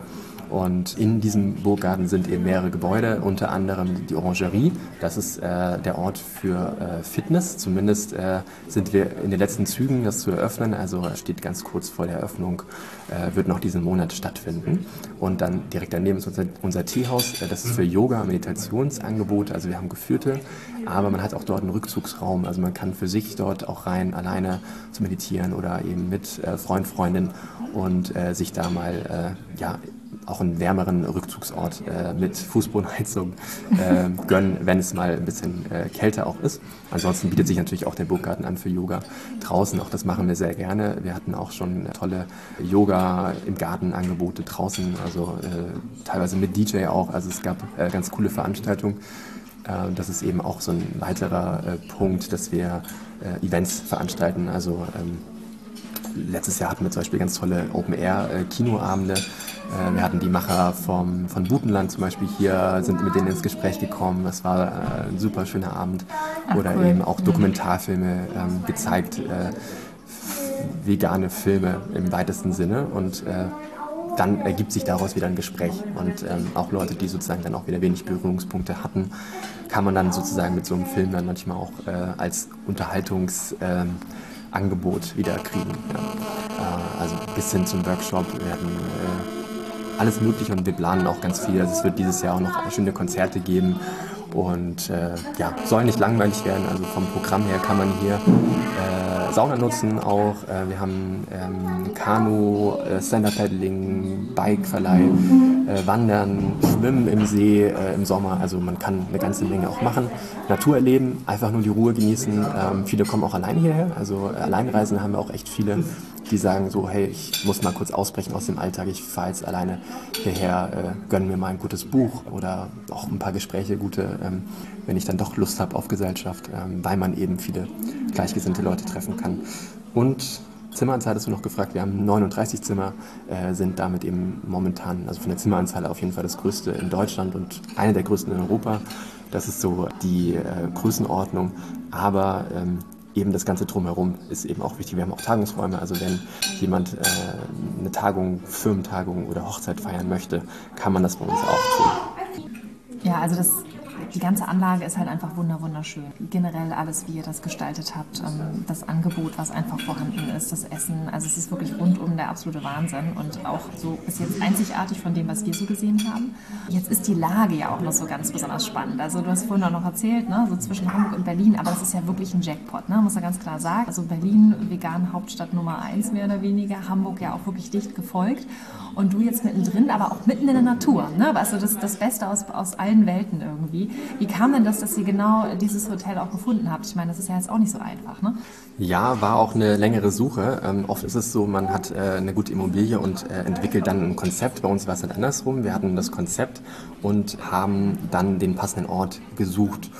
Und in diesem Burggarten sind eben mehrere Gebäude, unter anderem die Orangerie. Das ist äh, der Ort für äh, Fitness. Zumindest äh, sind wir in den letzten Zügen, das zu eröffnen. Also steht ganz kurz vor der Eröffnung, äh, wird noch diesen Monat stattfinden. Und dann direkt daneben ist unser, unser Teehaus. Äh, das ist für Yoga, Meditationsangebote. Also wir haben geführte, aber man hat auch dort einen Rückzugsraum. Also man kann für sich dort auch rein, alleine zu meditieren oder eben mit äh, Freund, Freundin und sich da mal ja, auch einen wärmeren Rückzugsort äh, mit Fußbodenheizung äh, gönnen, wenn es mal ein bisschen äh, kälter auch ist. Ansonsten bietet sich natürlich auch der Burggarten an für Yoga draußen. Auch das machen wir sehr gerne. Wir hatten auch schon tolle Yoga im Garten Angebote draußen, also äh, teilweise mit DJ auch. Also es gab äh, ganz coole Veranstaltungen. Äh, das ist eben auch so ein weiterer Punkt, dass wir Events veranstalten. Also ähm, letztes Jahr hatten wir zum Beispiel ganz tolle Open-Air-Kinoabende wir hatten die Macher vom, von Butenland zum Beispiel hier, sind mit denen ins Gespräch gekommen. Das war äh, ein super schöner Abend. Ach, Oder cool. eben auch mhm. Dokumentarfilme ähm, gezeigt, äh, vegane Filme im weitesten Sinne. Und äh, dann ergibt sich daraus wieder ein Gespräch. Und ähm, auch Leute, die sozusagen dann auch wieder wenig Berührungspunkte hatten, kann man dann sozusagen mit so einem Film dann manchmal auch äh, als Unterhaltungs... Ähm, wieder kriegen. Ja. Äh, also bis hin zum Workshop werden äh, alles Mögliche und wir planen auch ganz viel. Also es wird dieses Jahr auch noch schöne Konzerte geben und äh, ja, soll nicht langweilig werden. Also vom Programm her kann man hier äh, Sauna nutzen auch. Äh, wir haben ähm, Kanu, äh, Stand-Up-Paddling, Bikeverleih, Wandern, Schwimmen im See äh, im Sommer. Also man kann eine ganze Menge auch machen. Natur erleben, einfach nur die Ruhe genießen. Ähm, viele kommen auch alleine hierher. Also Alleinreisen haben wir auch echt viele die sagen so, hey, ich muss mal kurz ausbrechen aus dem Alltag, ich fahre jetzt alleine hierher, äh, gönn mir mal ein gutes Buch oder auch ein paar Gespräche, gute, ähm, wenn ich dann doch Lust habe auf Gesellschaft, ähm, weil man eben viele gleichgesinnte Leute treffen kann. Und Zimmeranzahl hattest du noch gefragt. Wir haben 39 Zimmer, äh, sind damit eben momentan, also von der Zimmeranzahl auf jeden Fall das größte in Deutschland und eine der größten in Europa. Das ist so die äh, Größenordnung. Aber ähm, eben das Ganze drumherum ist eben auch wichtig. Wir haben auch Tagungsräume, also wenn jemand äh, eine Tagung, Firmentagung oder Hochzeit feiern möchte, kann man das bei uns auch tun. Ja, also das die ganze Anlage ist halt einfach wunderschön. Generell alles, wie ihr das gestaltet habt, ähm, das Angebot, was einfach vorhanden ist, das Essen. Also es ist wirklich rundum der absolute Wahnsinn und auch so bis jetzt einzigartig von dem, was wir so gesehen haben. Jetzt ist die Lage ja auch noch so ganz besonders spannend. Also du hast vorhin auch noch erzählt, ne, so zwischen Hamburg und Berlin, aber das ist ja wirklich ein Jackpot, ne, muss man ganz klar sagen. Also Berlin, vegan Hauptstadt Nummer eins mehr oder weniger, Hamburg ja auch wirklich dicht gefolgt und du jetzt mittendrin, aber auch mitten in der Natur. Ne? Also das, das Beste aus, aus allen Welten irgendwie. Wie kam denn das, dass ihr genau dieses Hotel auch gefunden habt? Ich meine, das ist ja jetzt auch nicht so einfach, ne? Ja, war auch eine längere Suche. Ähm, oft ist es so, man hat äh, eine gute Immobilie und äh, entwickelt dann ein Konzept. Bei uns war es dann andersrum. Wir hatten das Konzept und haben dann den passenden Ort gesucht.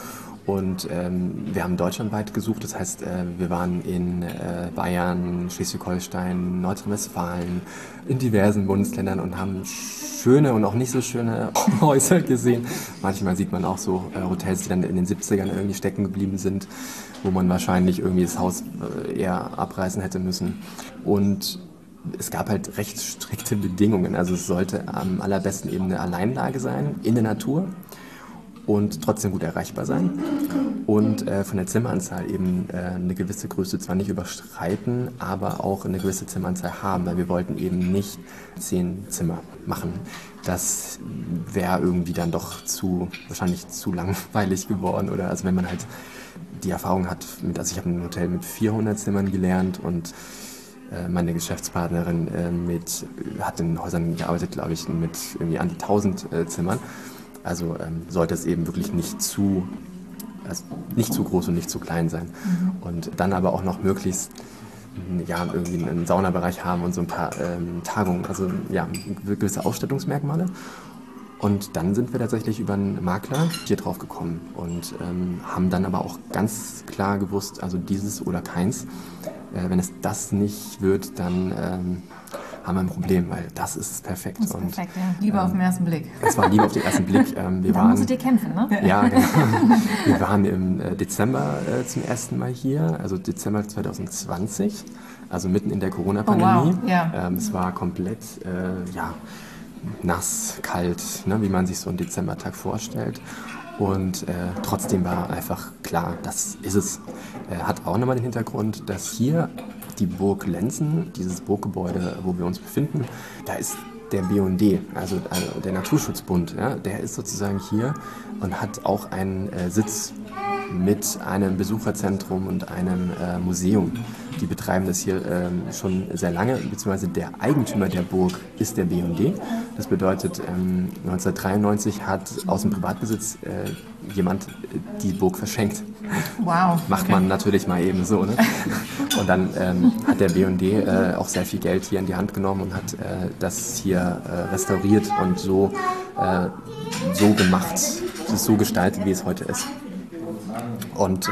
Und ähm, wir haben deutschlandweit gesucht, das heißt, äh, wir waren in äh, Bayern, Schleswig-Holstein, Nordrhein-Westfalen, in diversen Bundesländern und haben schöne und auch nicht so schöne Häuser gesehen. Manchmal sieht man auch so äh, Hotels, die dann in den 70ern irgendwie stecken geblieben sind, wo man wahrscheinlich irgendwie das Haus äh, eher abreißen hätte müssen. Und es gab halt recht strikte Bedingungen. Also es sollte am allerbesten eben eine Alleinlage sein, in der Natur und trotzdem gut erreichbar sein. Und äh, von der Zimmeranzahl eben äh, eine gewisse Größe zwar nicht überschreiten, aber auch eine gewisse Zimmeranzahl haben, weil wir wollten eben nicht zehn Zimmer machen. Das wäre irgendwie dann doch zu, wahrscheinlich zu langweilig geworden. Oder also wenn man halt die Erfahrung hat, mit, also ich habe ein Hotel mit 400 Zimmern gelernt und äh, meine Geschäftspartnerin äh, mit, hat in Häusern gearbeitet, glaube ich, mit irgendwie an die 1000 äh, Zimmern. Also ähm, sollte es eben wirklich nicht zu, also nicht zu groß und nicht zu klein sein. Mhm. Und dann aber auch noch möglichst ja, irgendwie einen Saunabereich haben und so ein paar ähm, Tagungen, also ja, gewisse Ausstattungsmerkmale. Und dann sind wir tatsächlich über einen Makler hier drauf gekommen und ähm, haben dann aber auch ganz klar gewusst, also dieses oder keins. Äh, wenn es das nicht wird, dann ähm, haben wir ein Problem, weil das ist perfekt. Das ist und, perfekt, ja. Liebe ähm, auf den ersten Blick. Es war Liebe auf den ersten Blick. Ähm, wir da waren, musstet ihr kämpfen, ne? Ja, genau. Wir waren im äh, Dezember äh, zum ersten Mal hier, also Dezember 2020, also mitten in der Corona-Pandemie. Oh, wow. ja. ähm, es war komplett, äh, ja, nass, kalt, ne, wie man sich so einen Dezembertag vorstellt. Und äh, trotzdem war einfach klar, das ist es. Äh, hat auch nochmal den Hintergrund, dass hier die Burg Lenzen, dieses Burggebäude, wo wir uns befinden, da ist der BND, also äh, der Naturschutzbund, ja, der ist sozusagen hier und hat auch einen äh, Sitz mit einem Besucherzentrum und einem äh, Museum. Die betreiben das hier ähm, schon sehr lange, beziehungsweise der Eigentümer der Burg ist der BND. Das bedeutet, ähm, 1993 hat aus dem Privatbesitz äh, jemand die Burg verschenkt. Wow. Macht okay. man natürlich mal eben so. Ne? Und dann ähm, hat der BND äh, auch sehr viel Geld hier in die Hand genommen und hat äh, das hier äh, restauriert und so, äh, so gemacht, so gestaltet, wie es heute ist. Und äh,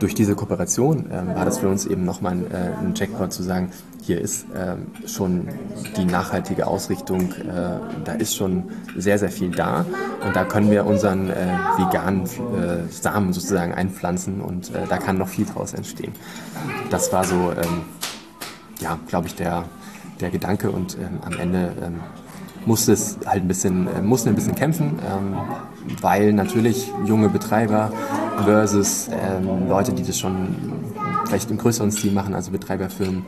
durch diese Kooperation äh, war das für uns eben nochmal ein, äh, ein Jackpot zu sagen, hier ist ähm, schon die nachhaltige Ausrichtung, äh, da ist schon sehr, sehr viel da und da können wir unseren äh, veganen äh, Samen sozusagen einpflanzen und da kann noch viel draus entstehen. Das war so, ähm, ja, glaube ich, der, der Gedanke und ähm, am Ende ähm, musste es halt ein bisschen, mussten ein bisschen kämpfen, ähm, weil natürlich junge Betreiber versus ähm, Leute, die das schon vielleicht im größeren Stil machen, also Betreiberfirmen,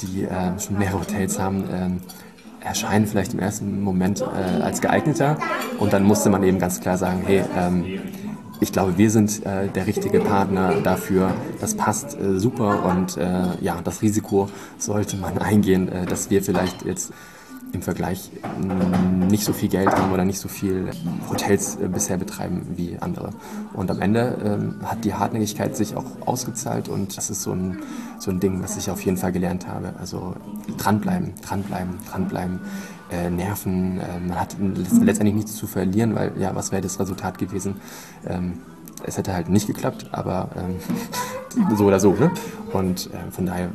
die äh, schon mehrere Hotels haben, äh, erscheinen vielleicht im ersten Moment äh, als geeigneter. Und dann musste man eben ganz klar sagen, hey, ähm, ich glaube, wir sind äh, der richtige Partner dafür. Das passt äh, super und äh, ja, das Risiko sollte man eingehen, äh, dass wir vielleicht jetzt im Vergleich nicht so viel Geld haben oder nicht so viel Hotels äh, bisher betreiben wie andere. Und am Ende ähm, hat die Hartnäckigkeit sich auch ausgezahlt und das ist so ein, so ein Ding, was ich auf jeden Fall gelernt habe. Also dranbleiben, dranbleiben, dranbleiben. Äh, Nerven, äh, man hat letztendlich nichts zu verlieren, weil ja, was wäre das Resultat gewesen? Ähm, es hätte halt nicht geklappt, aber ähm, so oder so. Ne? Und äh, von daher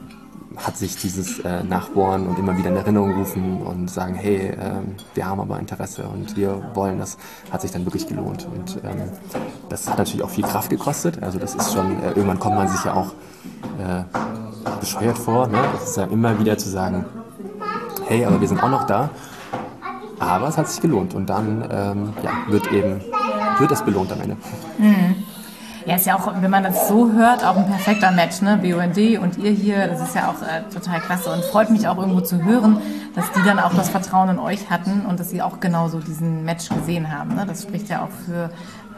hat sich dieses äh, Nachbohren und immer wieder in Erinnerung rufen und sagen, hey, äh, wir haben aber Interesse und wir wollen das, hat sich dann wirklich gelohnt. Und ähm, das hat natürlich auch viel Kraft gekostet. Also das ist schon, äh, irgendwann kommt man sich ja auch äh, bescheuert vor. Ne? Das ist ja immer wieder zu sagen, hey, aber wir sind auch noch da. Aber es hat sich gelohnt und dann ähm, ja, wird eben wird es belohnt am Ende. Mhm. Ja, ist ja auch, wenn man das so hört, auch ein perfekter Match, ne? BUND und ihr hier, das ist ja auch äh, total klasse und freut mich auch irgendwo zu hören, dass die dann auch das Vertrauen in euch hatten und dass sie auch genauso diesen Match gesehen haben. Ne? Das spricht ja auch für,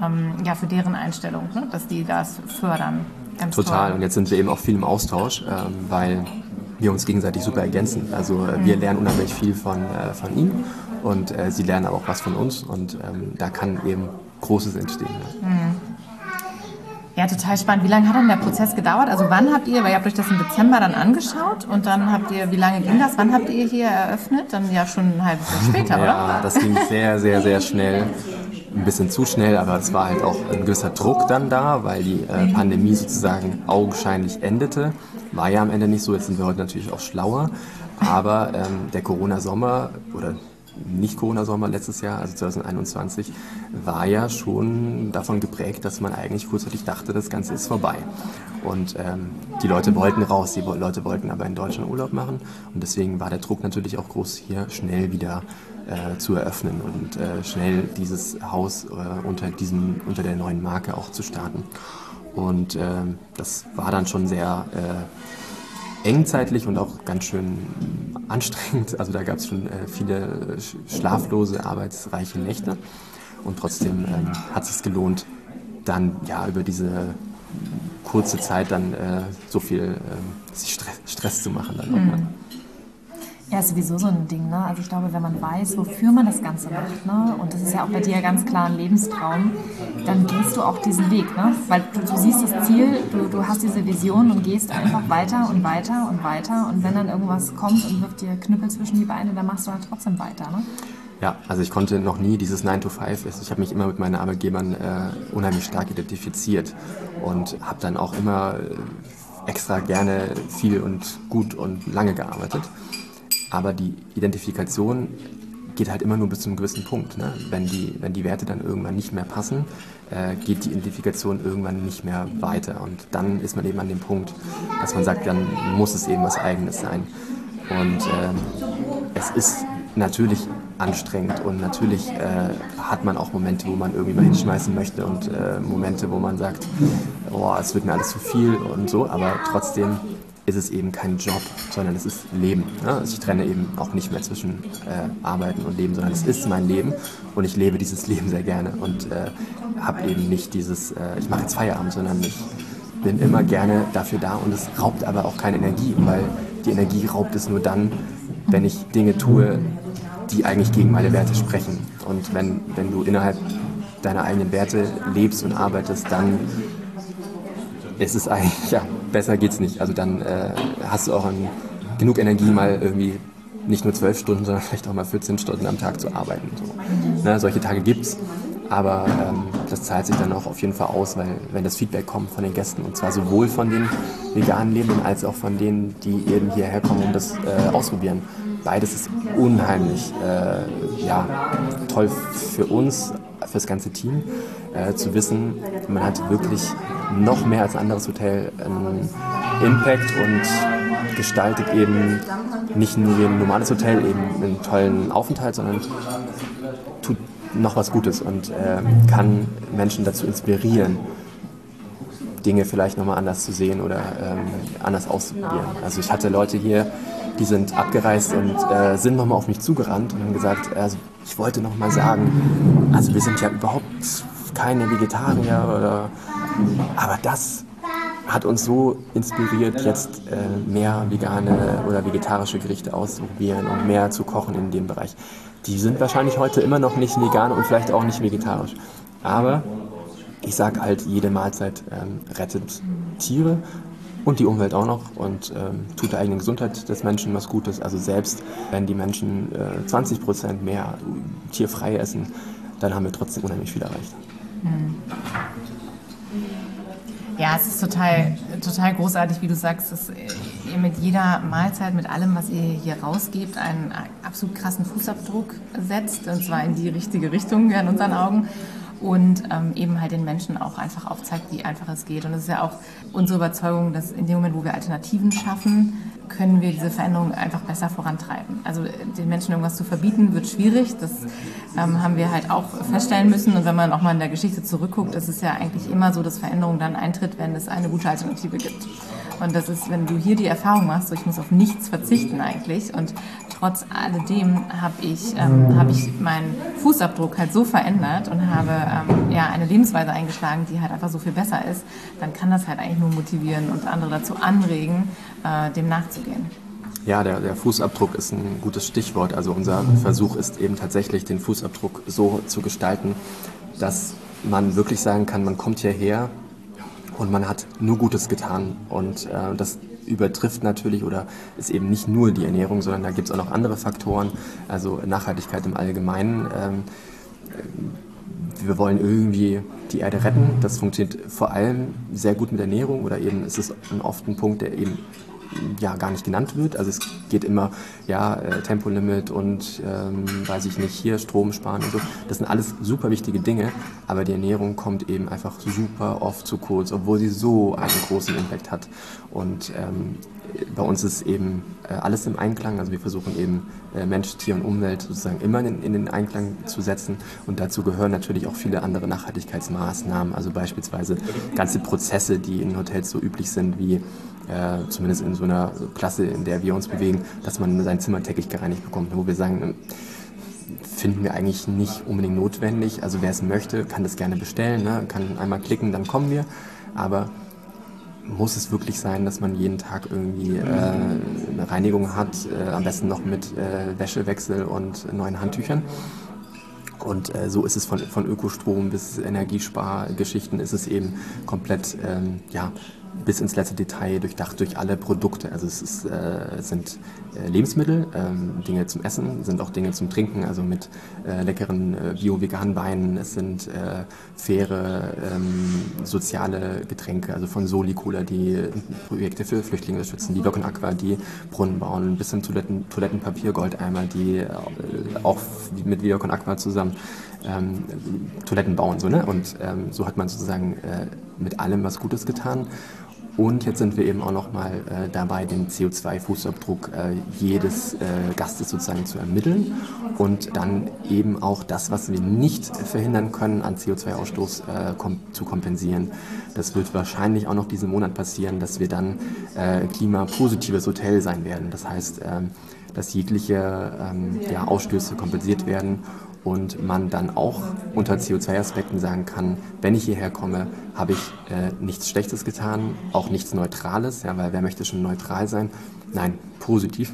ähm, ja, für deren Einstellung, ne? dass die das fördern. Ganz Total. Toll. Und jetzt sind wir eben auch viel im Austausch, ähm, weil wir uns gegenseitig super ergänzen. Also äh, wir mhm. lernen unheimlich viel von, äh, von ihnen und äh, sie lernen aber auch was von uns und ähm, da kann eben Großes entstehen. Ja. Mhm. Ja, total spannend. Wie lange hat dann der Prozess gedauert? Also wann habt ihr, weil ihr habt euch das im Dezember dann angeschaut und dann habt ihr, wie lange ging das? Wann habt ihr hier eröffnet? Dann ja schon ein halbes Jahr später, oder? Ja, das ging sehr, sehr, sehr schnell. Ein bisschen zu schnell, aber es war halt auch ein gewisser Druck dann da, weil die äh, Pandemie sozusagen augenscheinlich endete. War ja am Ende nicht so, jetzt sind wir heute natürlich auch schlauer. Aber ähm, der Corona-Sommer oder nicht-Corona-Sommer letztes Jahr, also 2021, war ja schon davon geprägt, dass man eigentlich kurzzeitig dachte, das Ganze ist vorbei. Und ähm, die Leute wollten raus, die Leute wollten aber in Deutschland Urlaub machen. Und deswegen war der Druck natürlich auch groß, hier schnell wieder äh, zu eröffnen und äh, schnell dieses Haus äh, unter, diesem, unter der neuen Marke auch zu starten. Und ähm, das war dann schon sehr äh, engzeitlich und auch ganz schön anstrengend. Also da gab es schon äh, viele schlaflose, arbeitsreiche Nächte. Und trotzdem ähm, hat es sich gelohnt, dann ja über diese kurze Zeit dann äh, so viel ähm, Stress, Stress, zu machen. Dann mhm. Ja, ist sowieso so ein Ding. Ne? Also ich glaube, wenn man weiß, wofür man das Ganze macht, ne? und das ist ja auch bei dir ganz klar ein Lebenstraum, dann gehst du auch diesen Weg. Ne? Weil du, du siehst das Ziel, du, du hast diese Vision und gehst einfach weiter und weiter und weiter. Und wenn dann irgendwas kommt und wirft dir Knüppel zwischen die Beine, dann machst du halt trotzdem weiter. Ne? Ja, also ich konnte noch nie dieses 9 to 5, ich habe mich immer mit meinen Arbeitgebern äh, unheimlich stark identifiziert und habe dann auch immer äh, extra gerne viel und gut und lange gearbeitet. Aber die Identifikation geht halt immer nur bis zu einem gewissen Punkt. Ne? Wenn, die, wenn die Werte dann irgendwann nicht mehr passen, äh, geht die Identifikation irgendwann nicht mehr weiter. Und dann ist man eben an dem Punkt, dass man sagt, dann muss es eben was Eigenes sein. Und äh, es ist natürlich anstrengend und natürlich äh, hat man auch Momente, wo man irgendwie mal hinschmeißen möchte und äh, Momente, wo man sagt, oh, es wird mir alles zu viel und so, aber trotzdem ist es eben kein Job, sondern es ist Leben. Ne? Also ich trenne eben auch nicht mehr zwischen äh, Arbeiten und Leben, sondern es ist mein Leben und ich lebe dieses Leben sehr gerne und äh, habe eben nicht dieses, äh, ich mache jetzt Feierabend, sondern ich bin immer gerne dafür da und es raubt aber auch keine Energie, weil die Energie raubt es nur dann, wenn ich Dinge tue, die eigentlich gegen meine Werte sprechen. Und wenn, wenn du innerhalb deiner eigenen Werte lebst und arbeitest, dann ist es eigentlich, ja, besser geht's nicht. Also dann äh, hast du auch ein, genug Energie, mal irgendwie nicht nur zwölf Stunden, sondern vielleicht auch mal 14 Stunden am Tag zu arbeiten. So. Ne, solche Tage gibt's, aber ähm, das zahlt sich dann auch auf jeden Fall aus, weil wenn das Feedback kommt von den Gästen und zwar sowohl von den veganen Lebenden als auch von denen, die eben hierher kommen und das äh, ausprobieren. Beides ist unheimlich äh, ja, toll für uns, für das ganze Team, äh, zu wissen, man hat wirklich noch mehr als ein anderes Hotel einen Impact und gestaltet eben nicht nur wie ein normales Hotel eben einen tollen Aufenthalt, sondern tut noch was Gutes und äh, kann Menschen dazu inspirieren, Dinge vielleicht nochmal anders zu sehen oder ähm, anders auszuprobieren. Also ich hatte Leute hier, die sind abgereist und äh, sind nochmal auf mich zugerannt und haben gesagt, also ich wollte nochmal sagen, also wir sind ja überhaupt keine Vegetarier oder aber das hat uns so inspiriert, jetzt äh, mehr vegane oder vegetarische Gerichte auszuprobieren und mehr zu kochen in dem Bereich. Die sind wahrscheinlich heute immer noch nicht vegan und vielleicht auch nicht vegetarisch. Aber ich sage halt, jede Mahlzeit ähm, rettet Tiere und die Umwelt auch noch und ähm, tut der eigenen Gesundheit des Menschen was Gutes. Also selbst wenn die Menschen äh, 20 Prozent mehr tierfrei essen, dann haben wir trotzdem unheimlich viel erreicht. Mhm. Ja, es ist total, total großartig, wie du sagst, dass ihr mit jeder Mahlzeit, mit allem, was ihr hier rausgebt, einen absolut krassen Fußabdruck setzt, und zwar in die richtige Richtung in unseren Augen und ähm, eben halt den Menschen auch einfach aufzeigt, wie einfach es geht. Und es ist ja auch unsere Überzeugung, dass in dem Moment, wo wir Alternativen schaffen, können wir diese Veränderung einfach besser vorantreiben. Also den Menschen irgendwas zu verbieten, wird schwierig. Das ähm, haben wir halt auch feststellen müssen. Und wenn man auch mal in der Geschichte zurückguckt, ist es ja eigentlich immer so, dass Veränderung dann eintritt, wenn es eine gute Alternative gibt. Und das ist, wenn du hier die Erfahrung machst, so ich muss auf nichts verzichten eigentlich. Und trotz alledem habe ich, ähm, hab ich meinen Fußabdruck halt so verändert und habe ähm, ja, eine Lebensweise eingeschlagen, die halt einfach so viel besser ist, dann kann das halt eigentlich nur motivieren und andere dazu anregen, äh, dem nachzugehen. Ja, der, der, Fußabdruck ist ein gutes Stichwort. Also unser Versuch ist eben tatsächlich, den Fußabdruck so zu gestalten, dass man wirklich sagen kann, man kommt hierher und man hat nur Gutes getan. Und äh, das übertrifft natürlich oder ist eben nicht nur die Ernährung, sondern da gibt es auch noch andere Faktoren, also Nachhaltigkeit im Allgemeinen. Ähm, wir wollen irgendwie die Erde retten. Das funktioniert vor allem sehr gut mit Ernährung oder eben ist es oft ein Punkt, der eben ja gar nicht genannt wird. Also es geht immer, ja, äh, Tempolimit und ähm, weiß ich nicht, hier Strom sparen und so. Das sind alles super wichtige Dinge, aber die Ernährung kommt eben einfach super oft zu kurz, obwohl sie so einen großen Impact hat. Und ähm, bei uns ist eben äh, alles im Einklang. Also wir versuchen eben äh, Mensch, Tier und Umwelt sozusagen immer in, in, den Einklang zu setzen. Und dazu gehören natürlich auch viele andere Nachhaltigkeitsmaßnahmen. Also beispielsweise ganze Prozesse, die in Hotels so üblich sind, wie äh, zumindest in so einer Klasse, in der wir uns bewegen, dass man sein Zimmer täglich gereinigt bekommt. Wo wir sagen, finden wir eigentlich nicht unbedingt notwendig. Also wer es möchte, kann das gerne bestellen, ne? kann einmal klicken, dann kommen wir. Aber muss es wirklich sein, dass man jeden Tag irgendwie äh, eine Reinigung hat, äh, am besten noch mit äh, Wäschewechsel und neuen Handtüchern. Und äh, so ist es von, von Ökostrom bis Energiespargeschichten ist es eben komplett ähm, ja, bis ins letzte Detail durchdacht durch alle Produkte. Also es, ist, äh, sind äh, Lebensmittel, ähm, Dinge zum Essen, sind auch Dinge zum Trinken, also mit äh, leckeren äh, bio-veganen Weinen. Es sind äh, faire ähm, soziale Getränke, also von Soli Cola, die Projekte für Flüchtlinge schützen, die Locken Aqua, die Brunnen bauen, bis hin Toiletten, Toilettenpapier, Goldeimer, die äh, auch mit Videocon Aqua zusammen ähm, Toiletten bauen. So, ne? Und ähm, so hat man sozusagen äh, mit allem was Gutes getan. Und jetzt sind wir eben auch nochmal äh, dabei, den CO2-Fußabdruck äh, jedes äh, Gastes sozusagen zu ermitteln und dann eben auch das, was wir nicht verhindern können, an CO2-Ausstoß äh, kom zu kompensieren. Das wird wahrscheinlich auch noch diesen Monat passieren, dass wir dann äh, klimapositives Hotel sein werden. Das heißt, ähm, dass jegliche ähm, ja, Ausstöße kompensiert werden und man dann auch unter CO2-Aspekten sagen kann, wenn ich hierher komme, habe ich äh, nichts Schlechtes getan, auch nichts Neutrales, ja, weil wer möchte schon neutral sein? Nein, positiv,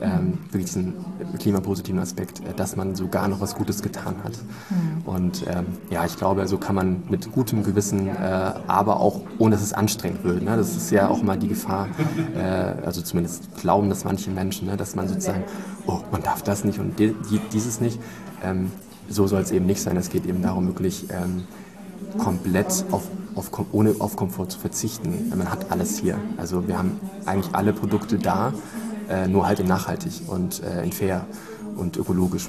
ähm, wirklich diesen klimapositiven Aspekt, äh, dass man sogar noch was Gutes getan hat. Mhm. Und ähm, ja, ich glaube, so kann man mit gutem Gewissen, äh, aber auch ohne dass es anstrengend wird. Ne? Das ist ja auch mal die Gefahr, äh, also zumindest glauben das manche Menschen, ne? dass man sozusagen, oh, man darf das nicht und die, dieses nicht. Ähm, so soll es eben nicht sein. Es geht eben darum, wirklich ähm, komplett auf, auf, ohne auf Komfort zu verzichten. Man hat alles hier. Also wir haben eigentlich alle Produkte da, äh, nur halt in nachhaltig und äh, in fair und ökologisch.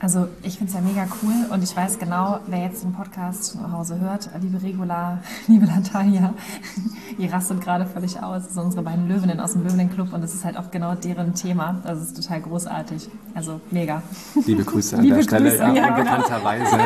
Also ich finde es ja mega cool und ich weiß genau, wer jetzt den Podcast zu Hause hört, liebe Regula, liebe Natalia, ihr rastet gerade völlig aus. Das sind unsere beiden Löwinnen aus dem Löwenenclub und das ist halt auch genau deren Thema. Das ist total großartig. Also mega. Liebe Grüße an liebe der Stelle, Grüße, ja, ja unbekannterweise.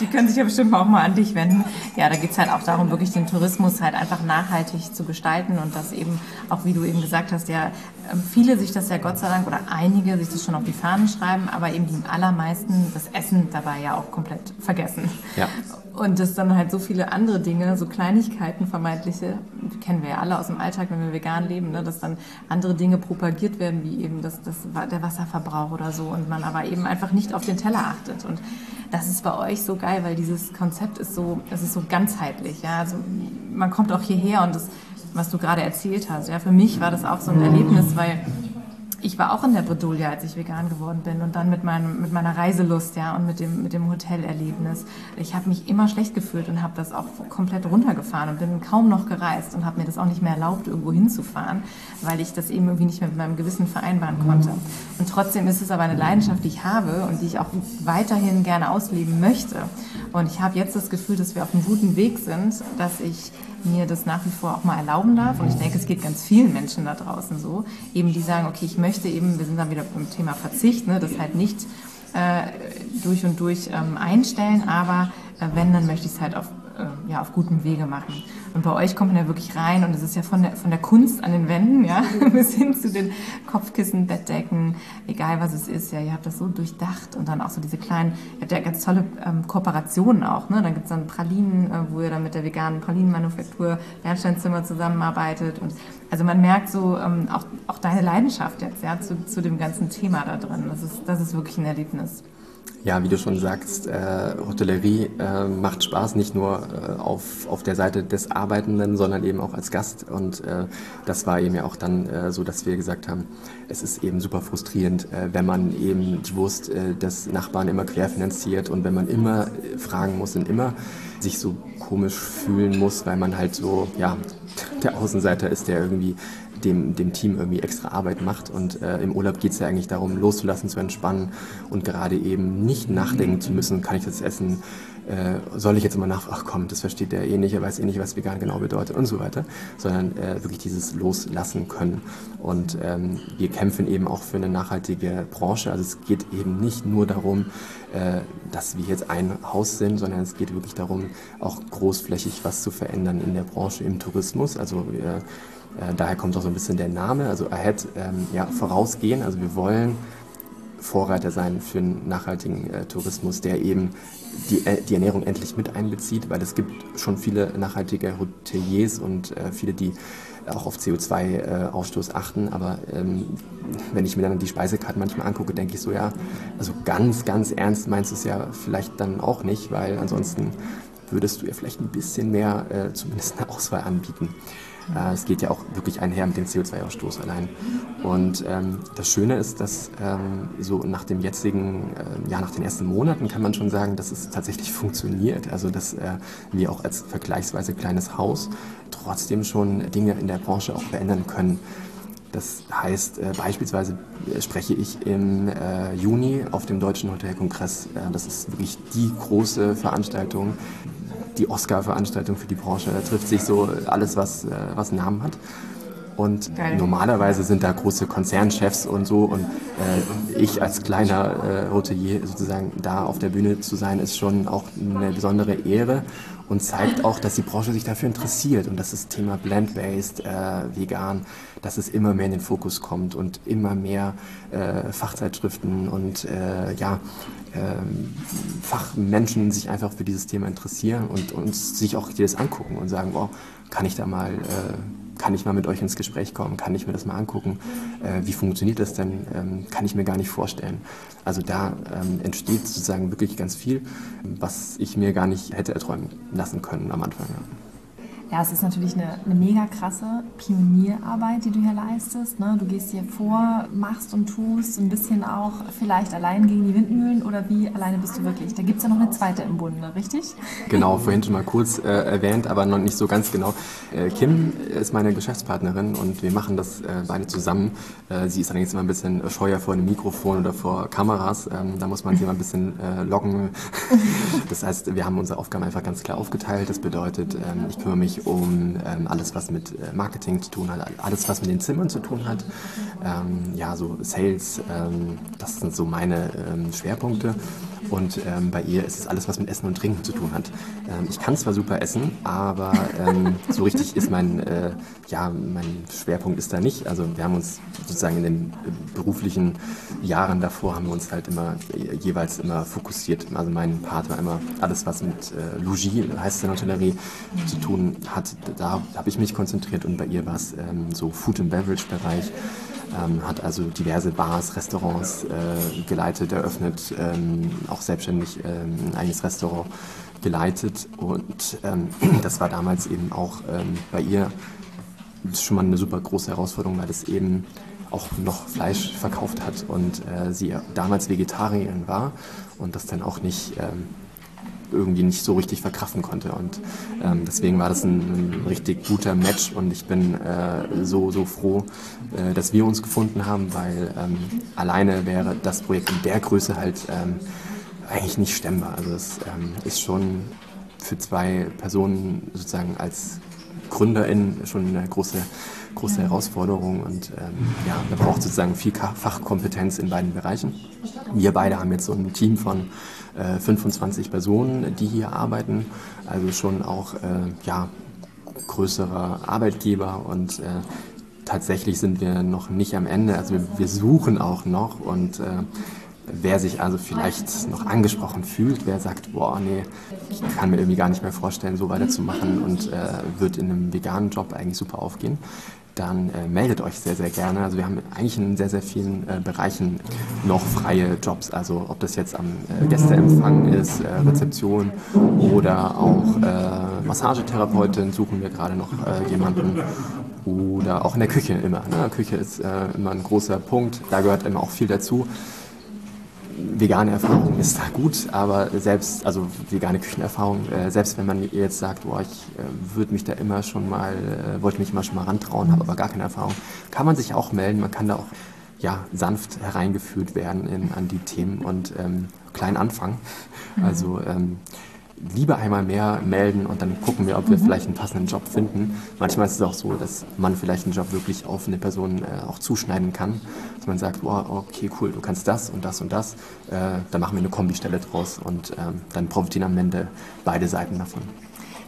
Die können sich ja bestimmt auch mal an dich wenden. Ja, da geht es halt auch darum, wirklich den Tourismus halt einfach nachhaltig zu gestalten und das eben, auch wie du eben gesagt hast, ja, ähm, viele sich das ja Gott sei Dank oder einige sich das schon auf die Fahnen schreiben, aber eben die allermeisten das Essen dabei ja auch komplett vergessen. Ja. Und dass dann halt so viele andere Dinge, so Kleinigkeiten vermeintliche, kennen wir ja alle aus dem Alltag, wenn wir vegan leben, ne, dass dann andere Dinge propagiert werden, wie eben das, das, der Wasserverbrauch oder so und man aber eben einfach nicht auf den Teller achtet. Und das ist bei euch so geil, weil dieses Konzept ist so, es ist so ganzheitlich. Ja? Also man kommt auch hierher und das, was du gerade erzählt hast, ja, für mich war das auch so ein Erlebnis, weil ich war auch in der Bredouille, als ich vegan geworden bin und dann mit, meinem, mit meiner Reiselust ja, und mit dem, mit dem Hotelerlebnis. Ich habe mich immer schlecht gefühlt und habe das auch komplett runtergefahren und bin kaum noch gereist und habe mir das auch nicht mehr erlaubt, irgendwo hinzufahren, weil ich das eben irgendwie nicht mehr mit meinem Gewissen vereinbaren konnte. Und trotzdem ist es aber eine Leidenschaft, die ich habe und die ich auch weiterhin gerne ausleben möchte. Und ich habe jetzt das Gefühl, dass wir auf einem guten Weg sind, dass ich mir das nach wie vor auch mal erlauben darf. Und ich denke, es geht ganz vielen Menschen da draußen so, eben die sagen, okay, ich möchte eben, wir sind dann wieder beim Thema Verzicht, ne, das halt nicht äh, durch und durch ähm, einstellen, aber äh, wenn, dann möchte ich es halt auf äh, ja, auf gutem Wege machen. Und bei euch kommt man ja wirklich rein und es ist ja von der, von der Kunst an den Wänden, ja, bis hin zu den Kopfkissen, Bettdecken, egal was es ist, ja, ihr habt das so durchdacht und dann auch so diese kleinen, ihr habt ja ganz tolle ähm, Kooperationen auch, ne, dann gibt es dann Pralinen, äh, wo ihr dann mit der veganen Pralinenmanufaktur Bernsteinzimmer zusammenarbeitet und also man merkt so ähm, auch, auch deine Leidenschaft jetzt, ja, zu, zu dem ganzen Thema da drin. Das ist, das ist wirklich ein Erlebnis. Ja, wie du schon sagst, äh, Hotellerie äh, macht Spaß, nicht nur äh, auf, auf der Seite des Arbeitenden, sondern eben auch als Gast. Und äh, das war eben ja auch dann äh, so, dass wir gesagt haben, es ist eben super frustrierend, äh, wenn man eben die Wurst äh, des Nachbarn immer querfinanziert und wenn man immer äh, fragen muss und immer sich so komisch fühlen muss, weil man halt so, ja, der Außenseiter ist, der irgendwie dem, dem Team irgendwie extra Arbeit macht. Und äh, im Urlaub geht es ja eigentlich darum, loszulassen, zu entspannen und gerade eben nicht nachdenken zu müssen, kann ich das essen, äh, soll ich jetzt immer nach, ach komm, das versteht der eh nicht, er weiß eh nicht, was vegan genau bedeutet und so weiter, sondern äh, wirklich dieses Loslassen können. Und ähm, wir kämpfen eben auch für eine nachhaltige Branche. Also es geht eben nicht nur darum, äh, dass wir jetzt ein Haus sind, sondern es geht wirklich darum, auch großflächig was zu verändern in der Branche, im Tourismus. Also wir äh, daher kommt auch so ein bisschen der Name, also Ahead, ähm, ja, vorausgehen. Also wir wollen Vorreiter sein für einen nachhaltigen äh, Tourismus, der eben die, äh, die Ernährung endlich mit einbezieht, weil es gibt schon viele nachhaltige Hoteliers und äh, viele, die auch auf CO2-Ausstoß äh, achten. Aber ähm, wenn ich mir dann die Speisekarte manchmal angucke, denke ich so, ja, also ganz, ganz ernst meinst du es ja vielleicht dann auch nicht, weil ansonsten würdest du ja vielleicht ein bisschen mehr, äh, zumindest eine Auswahl anbieten. Äh, es geht ja auch wirklich einher mit dem CO2-Ausstoß allein. Und ähm, das Schöne ist, dass ähm, so nach dem jetzigen, äh, ja nach den ersten Monaten kann man schon sagen, dass es tatsächlich funktioniert. Also dass äh, wir auch als vergleichsweise kleines Haus trotzdem schon Dinge in der Branche auch verändern können. Das heißt, äh, beispielsweise spreche ich im äh, Juni auf dem Deutschen Hotelkongress. Äh, das ist wirklich die große Veranstaltung, die Oscar-Veranstaltung für die Branche. Da trifft sich so alles, was, äh, was Namen hat. Und Geil. normalerweise sind da große Konzernchefs und so. Und äh, ich als kleiner äh, Hotelier sozusagen da auf der Bühne zu sein, ist schon auch eine besondere Ehre und zeigt auch, dass die Branche sich dafür interessiert und dass das Thema Blend-Based, äh, vegan, dass es immer mehr in den Fokus kommt und immer mehr äh, Fachzeitschriften und äh, ja, ähm, Fachmenschen sich einfach für dieses Thema interessieren und, und sich auch das angucken und sagen, oh, kann ich da mal äh, kann ich mal mit euch ins Gespräch kommen, kann ich mir das mal angucken, äh, wie funktioniert das denn, ähm, kann ich mir gar nicht vorstellen. Also da ähm, entsteht sozusagen wirklich ganz viel, was ich mir gar nicht hätte erträumen lassen können am Anfang. Ja. Ja, es ist natürlich eine, eine mega krasse Pionierarbeit, die du hier leistest. Ne? Du gehst hier vor, machst und tust, ein bisschen auch vielleicht allein gegen die Windmühlen oder wie alleine bist du wirklich? Da gibt es ja noch eine zweite im Bunde, richtig? Genau, vorhin schon mal kurz äh, erwähnt, aber noch nicht so ganz genau. Äh, Kim ist meine Geschäftspartnerin und wir machen das äh, beide zusammen. Äh, sie ist allerdings immer ein bisschen scheuer vor einem Mikrofon oder vor Kameras. Ähm, da muss man sie mal ein bisschen äh, locken. das heißt, wir haben unsere Aufgaben einfach ganz klar aufgeteilt. Das bedeutet, ähm, ich kümmere mich um ähm, alles, was mit äh, Marketing zu tun hat, alles, was mit den Zimmern zu tun hat. Ähm, ja, so Sales, ähm, das sind so meine ähm, Schwerpunkte. Und ähm, bei ihr ist es alles, was mit Essen und Trinken zu tun hat. Ähm, ich kann zwar super essen, aber so richtig ist mein, äh, ja, mein Schwerpunkt ist da nicht. Also wir haben uns sozusagen in den äh, beruflichen Jahren davor haben wir uns halt immer äh, jeweils immer fokussiert. Also mein Part war immer alles, was mit äh, Logis, heißt der Hotellerie, zu tun hat. Da habe ich mich konzentriert und bei ihr war es ähm, so Food and Beverage Bereich. Ähm, hat also diverse Bars, Restaurants äh, geleitet, eröffnet, ähm, auch selbstständig ähm, ein eigenes Restaurant geleitet. Und ähm, das war damals eben auch ähm, bei ihr schon mal eine super große Herausforderung, weil es eben auch noch Fleisch verkauft hat und äh, sie damals Vegetarierin war und das dann auch nicht ähm, irgendwie nicht so richtig verkraften konnte. Und ähm, deswegen war das ein, ein, richtig guter Match und ich bin äh, so, so froh, äh, dass wir uns gefunden haben, weil ähm, alleine wäre das Projekt in der Größe halt ähm, eigentlich nicht stemmbar. Also es ähm, ist schon für zwei Personen sozusagen als GründerInnen schon eine große große. Herausforderung und ähm, ja, man braucht sozusagen viel Fachkompetenz in beiden Bereichen. Wir beide haben jetzt so ein Team von äh, 25 Personen, die hier arbeiten, also schon auch äh, ja, größerer Arbeitgeber und äh, tatsächlich sind wir noch nicht am Ende, also wir, wir suchen auch noch und äh, wer sich also vielleicht noch angesprochen fühlt, wer sagt, boah, nee, ich kann mir irgendwie gar nicht mehr vorstellen, so weiterzumachen und äh, wird in einem veganen Job eigentlich super aufgehen, dann äh, meldet euch sehr, sehr gerne. Also wir haben eigentlich in sehr, sehr vielen äh, Bereichen noch freie Jobs. Also ob das jetzt am äh, Gästeempfang ist, äh, Rezeption oder auch äh, Massagetherapeutin suchen wir gerade noch äh, jemanden. Oder auch in der Küche immer. Ne? Küche ist immer ein großer Punkt. Da gehört immer auch viel dazu vegane Erfahrung ist da gut, aber selbst, also vegane Küchenerfahrung, äh, selbst wenn man jetzt sagt, boah, ich äh, würde mich da immer schon mal, äh, wollte mich immer schon mal rantrauen, habe aber gar keine Erfahrung, kann man sich auch melden, man kann da auch ja, sanft hereingeführt werden in, an die Themen und ähm, klein anfangen. Mhm. Also ähm, lieber einmal mehr melden und dann gucken wir, ob wir mhm. vielleicht einen passenden Job finden. Manchmal ist es auch so, dass man vielleicht einen Job wirklich auf eine Person äh, auch zuschneiden kann. Dass man sagt, wow, okay, cool, du kannst das und das und das. Äh, dann machen wir eine Kombistelle draus und ähm, dann profitieren am Ende beide Seiten davon.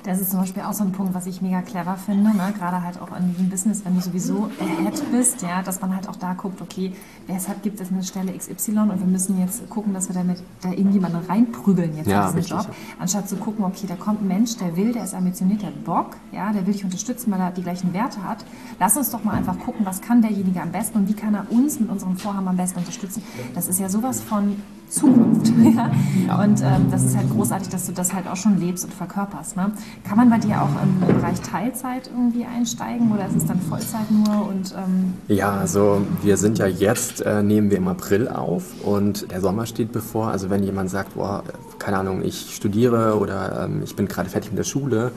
Das ist zum Beispiel auch so ein Punkt, was ich mega clever finde, ne? gerade halt auch in diesem Business, wenn du sowieso ahead bist, ja, dass man halt auch da guckt, okay, weshalb gibt es eine Stelle XY und wir müssen jetzt gucken, dass wir damit da irgendjemanden reinprügeln jetzt ja, in diesen Job, anstatt zu gucken, okay, da kommt ein Mensch, der will, der ist ambitioniert, der hat Bock, ja, der will dich unterstützen, weil er die gleichen Werte hat. Lass uns doch mal einfach gucken, was kann derjenige am besten und wie kann er uns mit unserem Vorhaben am besten unterstützen. Das ist ja sowas von Zukunft. Ja? Und ähm, das ist halt großartig, dass du das halt auch schon lebst und verkörperst. Ne? Kann man bei dir auch im Bereich Teilzeit irgendwie einsteigen oder ist es dann Vollzeit nur? Und, ähm ja, also wir sind ja jetzt, äh, nehmen wir im April auf und der Sommer steht bevor. Also wenn jemand sagt, boah, keine Ahnung, ich studiere oder ähm, ich bin gerade fertig mit der Schule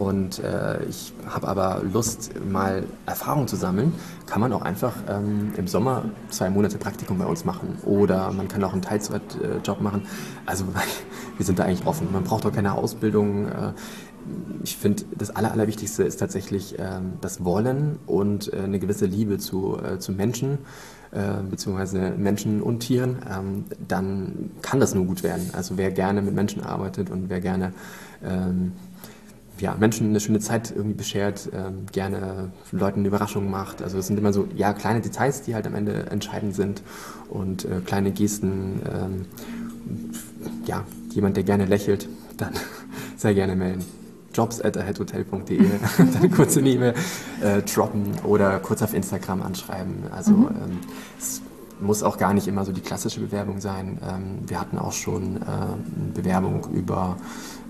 und äh, ich habe aber Lust, mal Erfahrung zu sammeln, kann man auch einfach ähm, im Sommer zwei Monate Praktikum bei uns machen oder man kann auch einen Teilzeitjob machen. Also wir sind da eigentlich offen. Man braucht auch keine Ausbildung. Äh, ich finde, das Aller, Allerwichtigste ist tatsächlich äh, das Wollen und äh, eine gewisse Liebe zu, äh, zu Menschen, äh, beziehungsweise Menschen und Tieren. Ähm, dann kann das nur gut werden. Also wer gerne mit Menschen arbeitet und wer gerne ähm, ja, Menschen eine schöne Zeit irgendwie beschert, ähm, gerne Leuten eine Überraschung macht. Also es sind immer so ja, kleine Details, die halt am Ende entscheidend sind und äh, kleine Gesten. Ähm, ja, jemand, der gerne lächelt, dann sehr gerne melden. Jobs at aheadhotel.de, dann kurz eine E-Mail äh, droppen oder kurz auf Instagram anschreiben. Also mhm. ähm, es muss auch gar nicht immer so die klassische Bewerbung sein. Ähm, wir hatten auch schon äh, eine Bewerbung über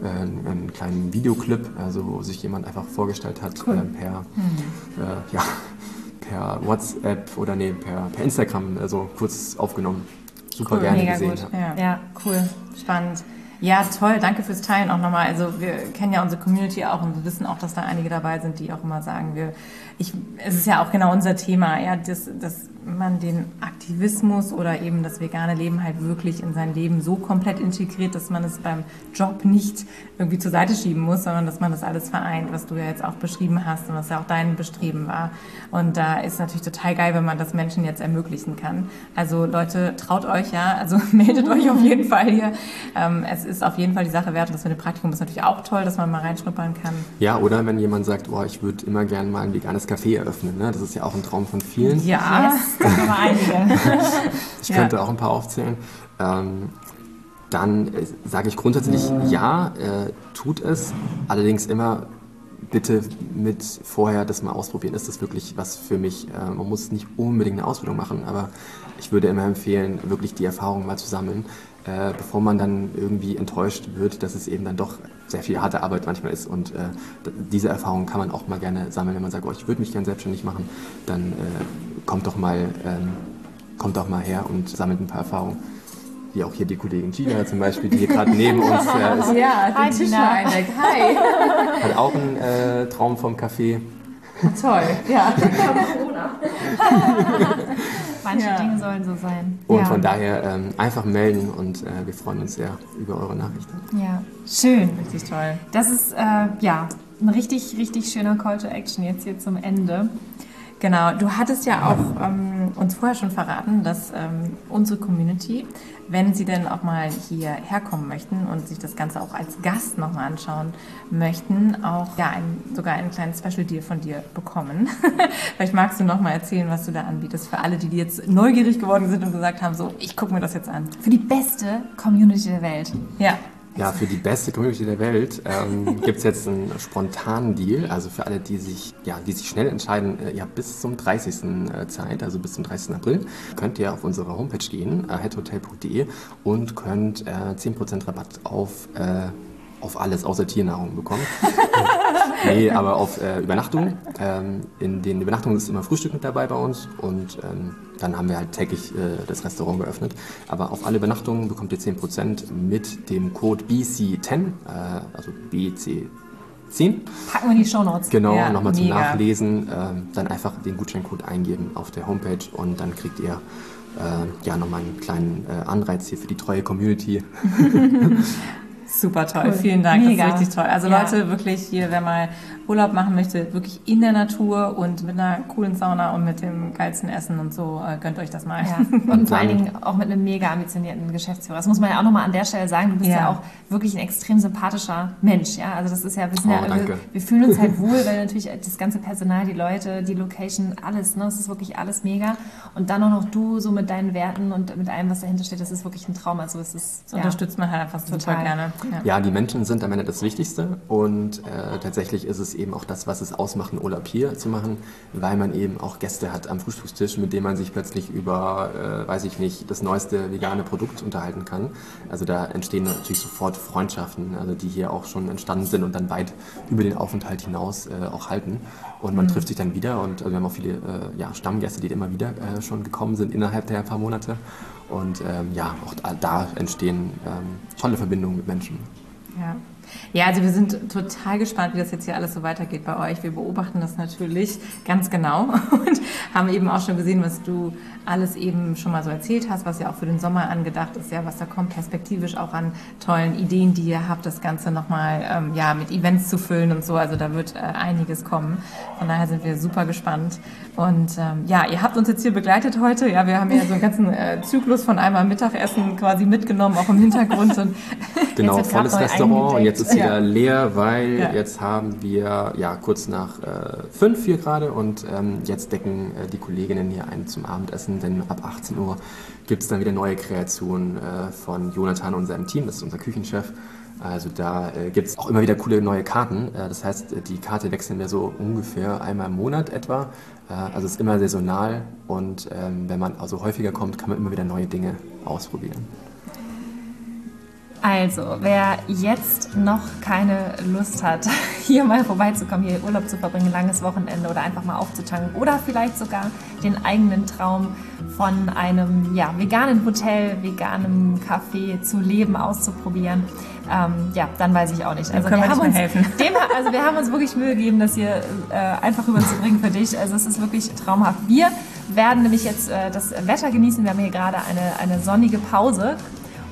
äh, einen kleinen Videoclip, also wo sich jemand einfach vorgestellt hat cool. äh, per, mhm. Äh, ja, per WhatsApp oder nee, per, per Instagram, also kurz aufgenommen. Super cool, gerne gesehen. Gut. Ja. ja, cool, spannend. Ja, toll, danke fürs Teilen auch nochmal. Also wir kennen ja unsere Community auch und wir wissen auch, dass da einige dabei sind, die auch immer sagen, wir, ich, es ist ja auch genau unser Thema, ja, dass, dass man den Aktivismus oder eben das vegane Leben halt wirklich in sein Leben so komplett integriert, dass man es beim Job nicht irgendwie zur Seite schieben muss, sondern dass man das alles vereint, was du ja jetzt auch beschrieben hast und was ja auch dein Bestreben war. Und da ist natürlich total geil, wenn man das Menschen jetzt ermöglichen kann. Also Leute, traut euch ja, also meldet euch auf jeden Fall hier. Ähm, es ist auf jeden Fall die Sache wert und das mit dem Praktikum ist natürlich auch toll, dass man mal reinschnuppern kann. Ja, oder wenn jemand sagt, boah, ich würde immer gerne mal ein veganes Café eröffnen. Ne? Das ist ja auch ein Traum von vielen. Ja, yes, da haben wir einige. ich könnte ja. auch ein paar aufzählen. Ähm, dann äh, sage ich grundsätzlich ja, äh, tut es. Allerdings immer bitte mit vorher das mal ausprobieren. Ist das wirklich was für mich? Äh, man muss nicht unbedingt eine Ausbildung machen, aber ich würde immer empfehlen, wirklich die Erfahrung mal zu sammeln äh, bevor man dann irgendwie enttäuscht wird, dass es eben dann doch sehr viel harte Arbeit manchmal ist. Und äh, diese Erfahrung kann man auch mal gerne sammeln, wenn man sagt, oh, ich würde mich gerne selbstständig machen, dann äh, kommt doch mal, ähm, kommt doch mal her und sammelt ein paar Erfahrungen. Wie auch hier die Kollegin Gina zum Beispiel, die hier gerade neben uns äh, ist. Ja, Hi, Tina Eineck. Hi. Hat auch einen äh, Traum vom Café. Toll, ja. Manche ja. Dinge sollen so sein. Und ja. von daher ähm, einfach melden und äh, wir freuen uns sehr über eure Nachrichten. Ja, schön. Richtig toll. Das ist äh, ja ein richtig, richtig schöner Call to Action jetzt hier zum Ende. Genau, du hattest ja auch ähm, uns vorher schon verraten, dass ähm, unsere Community, wenn sie denn auch mal hierher kommen möchten und sich das Ganze auch als Gast nochmal anschauen möchten, auch ja, ein, sogar einen kleinen Special Deal von dir bekommen. Vielleicht magst du nochmal erzählen, was du da anbietest für alle, die jetzt neugierig geworden sind und gesagt haben, so, ich gucke mir das jetzt an. Für die beste Community der Welt. Ja. Ja, für die beste Community der Welt ähm, gibt es jetzt einen spontanen Deal. Also für alle, die sich, ja, die sich schnell entscheiden, äh, ja, bis zum 30. Äh, Zeit, also bis zum 30. April, könnt ihr auf unsere Homepage gehen, äh, headhotel.de und könnt äh, 10% Rabatt auf äh, auf alles außer Tiernahrung bekommen. nee, aber auf äh, Übernachtung. Ähm, in den Übernachtungen ist immer Frühstück mit dabei bei uns und ähm, dann haben wir halt täglich äh, das Restaurant geöffnet. Aber auf alle Übernachtungen bekommt ihr 10% mit dem Code BC10, äh, also BC 10. Packen wir in die Show Notes. Genau, ja, nochmal zum Nachlesen. Ähm, dann einfach den Gutscheincode eingeben auf der Homepage und dann kriegt ihr äh, ja nochmal einen kleinen äh, Anreiz hier für die treue Community. Super toll, cool. vielen Dank, Mega. das ist richtig toll. Also ja. Leute, wirklich hier, wer mal Urlaub machen möchte, wirklich in der Natur und mit einer coolen Sauna und mit dem geilsten Essen und so, äh, gönnt euch das mal. Ja. Und vor allen Dingen auch mit einem mega ambitionierten Geschäftsführer. Das muss man ja auch nochmal an der Stelle sagen. Du bist ja. ja. auch wirklich ein extrem sympathischer Mensch. Ja, also das ist ja, wir, sind oh, ja, wir, wir, fühlen uns halt wohl, weil natürlich das ganze Personal, die Leute, die Location, alles, ne, das ist wirklich alles mega. Und dann auch noch du so mit deinen Werten und mit allem, was dahinter steht, das ist wirklich ein Traum. Also es ist, das ja, unterstützt man halt einfach total gerne. Ja. ja. die Menschen sind am Ende das Wichtigste und äh, tatsächlich ist es eben auch das, was es ausmacht, einen Urlaub hier zu machen, weil man eben auch Gäste hat am Frühstückstisch, mit denen man sich plötzlich über, äh, weiß ich nicht, das neueste vegane Produkt unterhalten kann. Also da entstehen natürlich sofort Freundschaften, also die hier auch schon entstanden sind und dann weit über den Aufenthalt hinaus äh, auch halten. Und man mhm. trifft sich dann wieder und also wir haben auch viele äh, ja, Stammgäste, die immer wieder äh, schon gekommen sind innerhalb der paar Monate. Und ähm, ja, auch da, da entstehen ähm, tolle Verbindungen mit Menschen. Ja. Ja, also wir sind total gespannt, wie das jetzt hier alles so weitergeht bei euch. Wir beobachten das natürlich ganz genau und haben eben auch schon gesehen, was du alles eben schon mal so erzählt hast, was ja auch für den Sommer angedacht ist, ja, was da kommt perspektivisch auch an tollen Ideen, die ihr habt, das Ganze nochmal ähm, ja, mit Events zu füllen und so. Also da wird äh, einiges kommen. Von daher sind wir super gespannt. Und ähm, ja, ihr habt uns jetzt hier begleitet heute. Ja, wir haben ja so einen ganzen äh, Zyklus von einmal Mittagessen quasi mitgenommen, auch im Hintergrund. Und genau, volles Restaurant und jetzt ist wieder ja. leer, weil ja. jetzt haben wir ja kurz nach äh, fünf hier gerade und ähm, jetzt decken äh, die Kolleginnen hier ein zum Abendessen denn ab 18 Uhr gibt es dann wieder neue Kreationen äh, von Jonathan und seinem Team, das ist unser Küchenchef. Also da äh, gibt es auch immer wieder coole neue Karten. Äh, das heißt, die Karte wechseln wir so ungefähr einmal im Monat etwa. Äh, also es ist immer saisonal und ähm, wenn man also häufiger kommt, kann man immer wieder neue Dinge ausprobieren. Also, wer jetzt noch keine Lust hat, hier mal vorbeizukommen, hier Urlaub zu verbringen, langes Wochenende oder einfach mal aufzutanken oder vielleicht sogar den eigenen Traum von einem ja, veganen Hotel, veganem Café zu leben, auszuprobieren, ähm, ja, dann weiß ich auch nicht. Also wir, haben uns, helfen. Dem, also wir haben uns wirklich Mühe gegeben, das hier äh, einfach rüberzubringen für dich. Also es ist wirklich traumhaft. Wir werden nämlich jetzt äh, das Wetter genießen. Wir haben hier gerade eine, eine sonnige Pause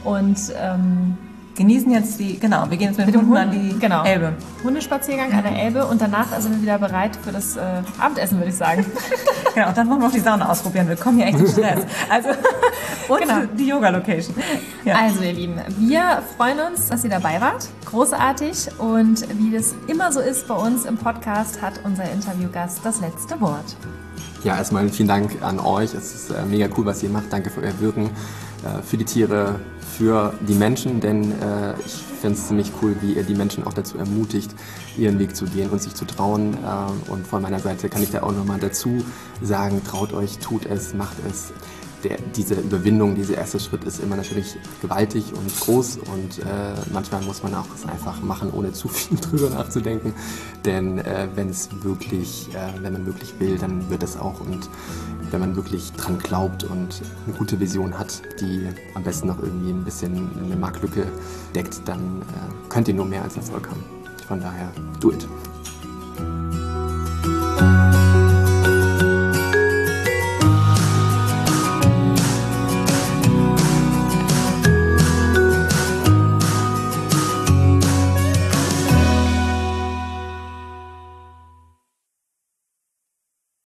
und ähm, genießen jetzt die, genau, wir gehen jetzt mit, mit dem Hund an die genau. Elbe. Hundespaziergang an der Elbe und danach sind wir wieder bereit für das äh, Abendessen, würde ich sagen. genau, dann wollen wir auch die Sauna ausprobieren. Wir kommen hier echt in Stress. Also, und genau. die Yoga-Location. Ja. Also, ihr Lieben, wir freuen uns, dass ihr dabei wart. Großartig. Und wie das immer so ist bei uns im Podcast, hat unser Interviewgast das letzte Wort. Ja, erstmal vielen Dank an euch. Es ist äh, mega cool, was ihr macht. Danke für euer Wirken, äh, für die Tiere, für die Menschen, denn äh, ich finde es ziemlich cool, wie ihr die Menschen auch dazu ermutigt, ihren Weg zu gehen und sich zu trauen. Äh, und von meiner Seite kann ich da auch nochmal dazu sagen, traut euch, tut es, macht es der, diese Überwindung, dieser erste Schritt ist immer natürlich gewaltig und groß und äh, manchmal muss man auch es einfach machen, ohne zu viel drüber nachzudenken. Denn äh, wenn es wirklich, äh, wenn man wirklich will, dann wird es auch und wenn man wirklich dran glaubt und eine gute Vision hat, die am besten noch irgendwie ein bisschen eine Marktlücke deckt, dann äh, könnt ihr nur mehr als Erfolg haben. Von daher, do it.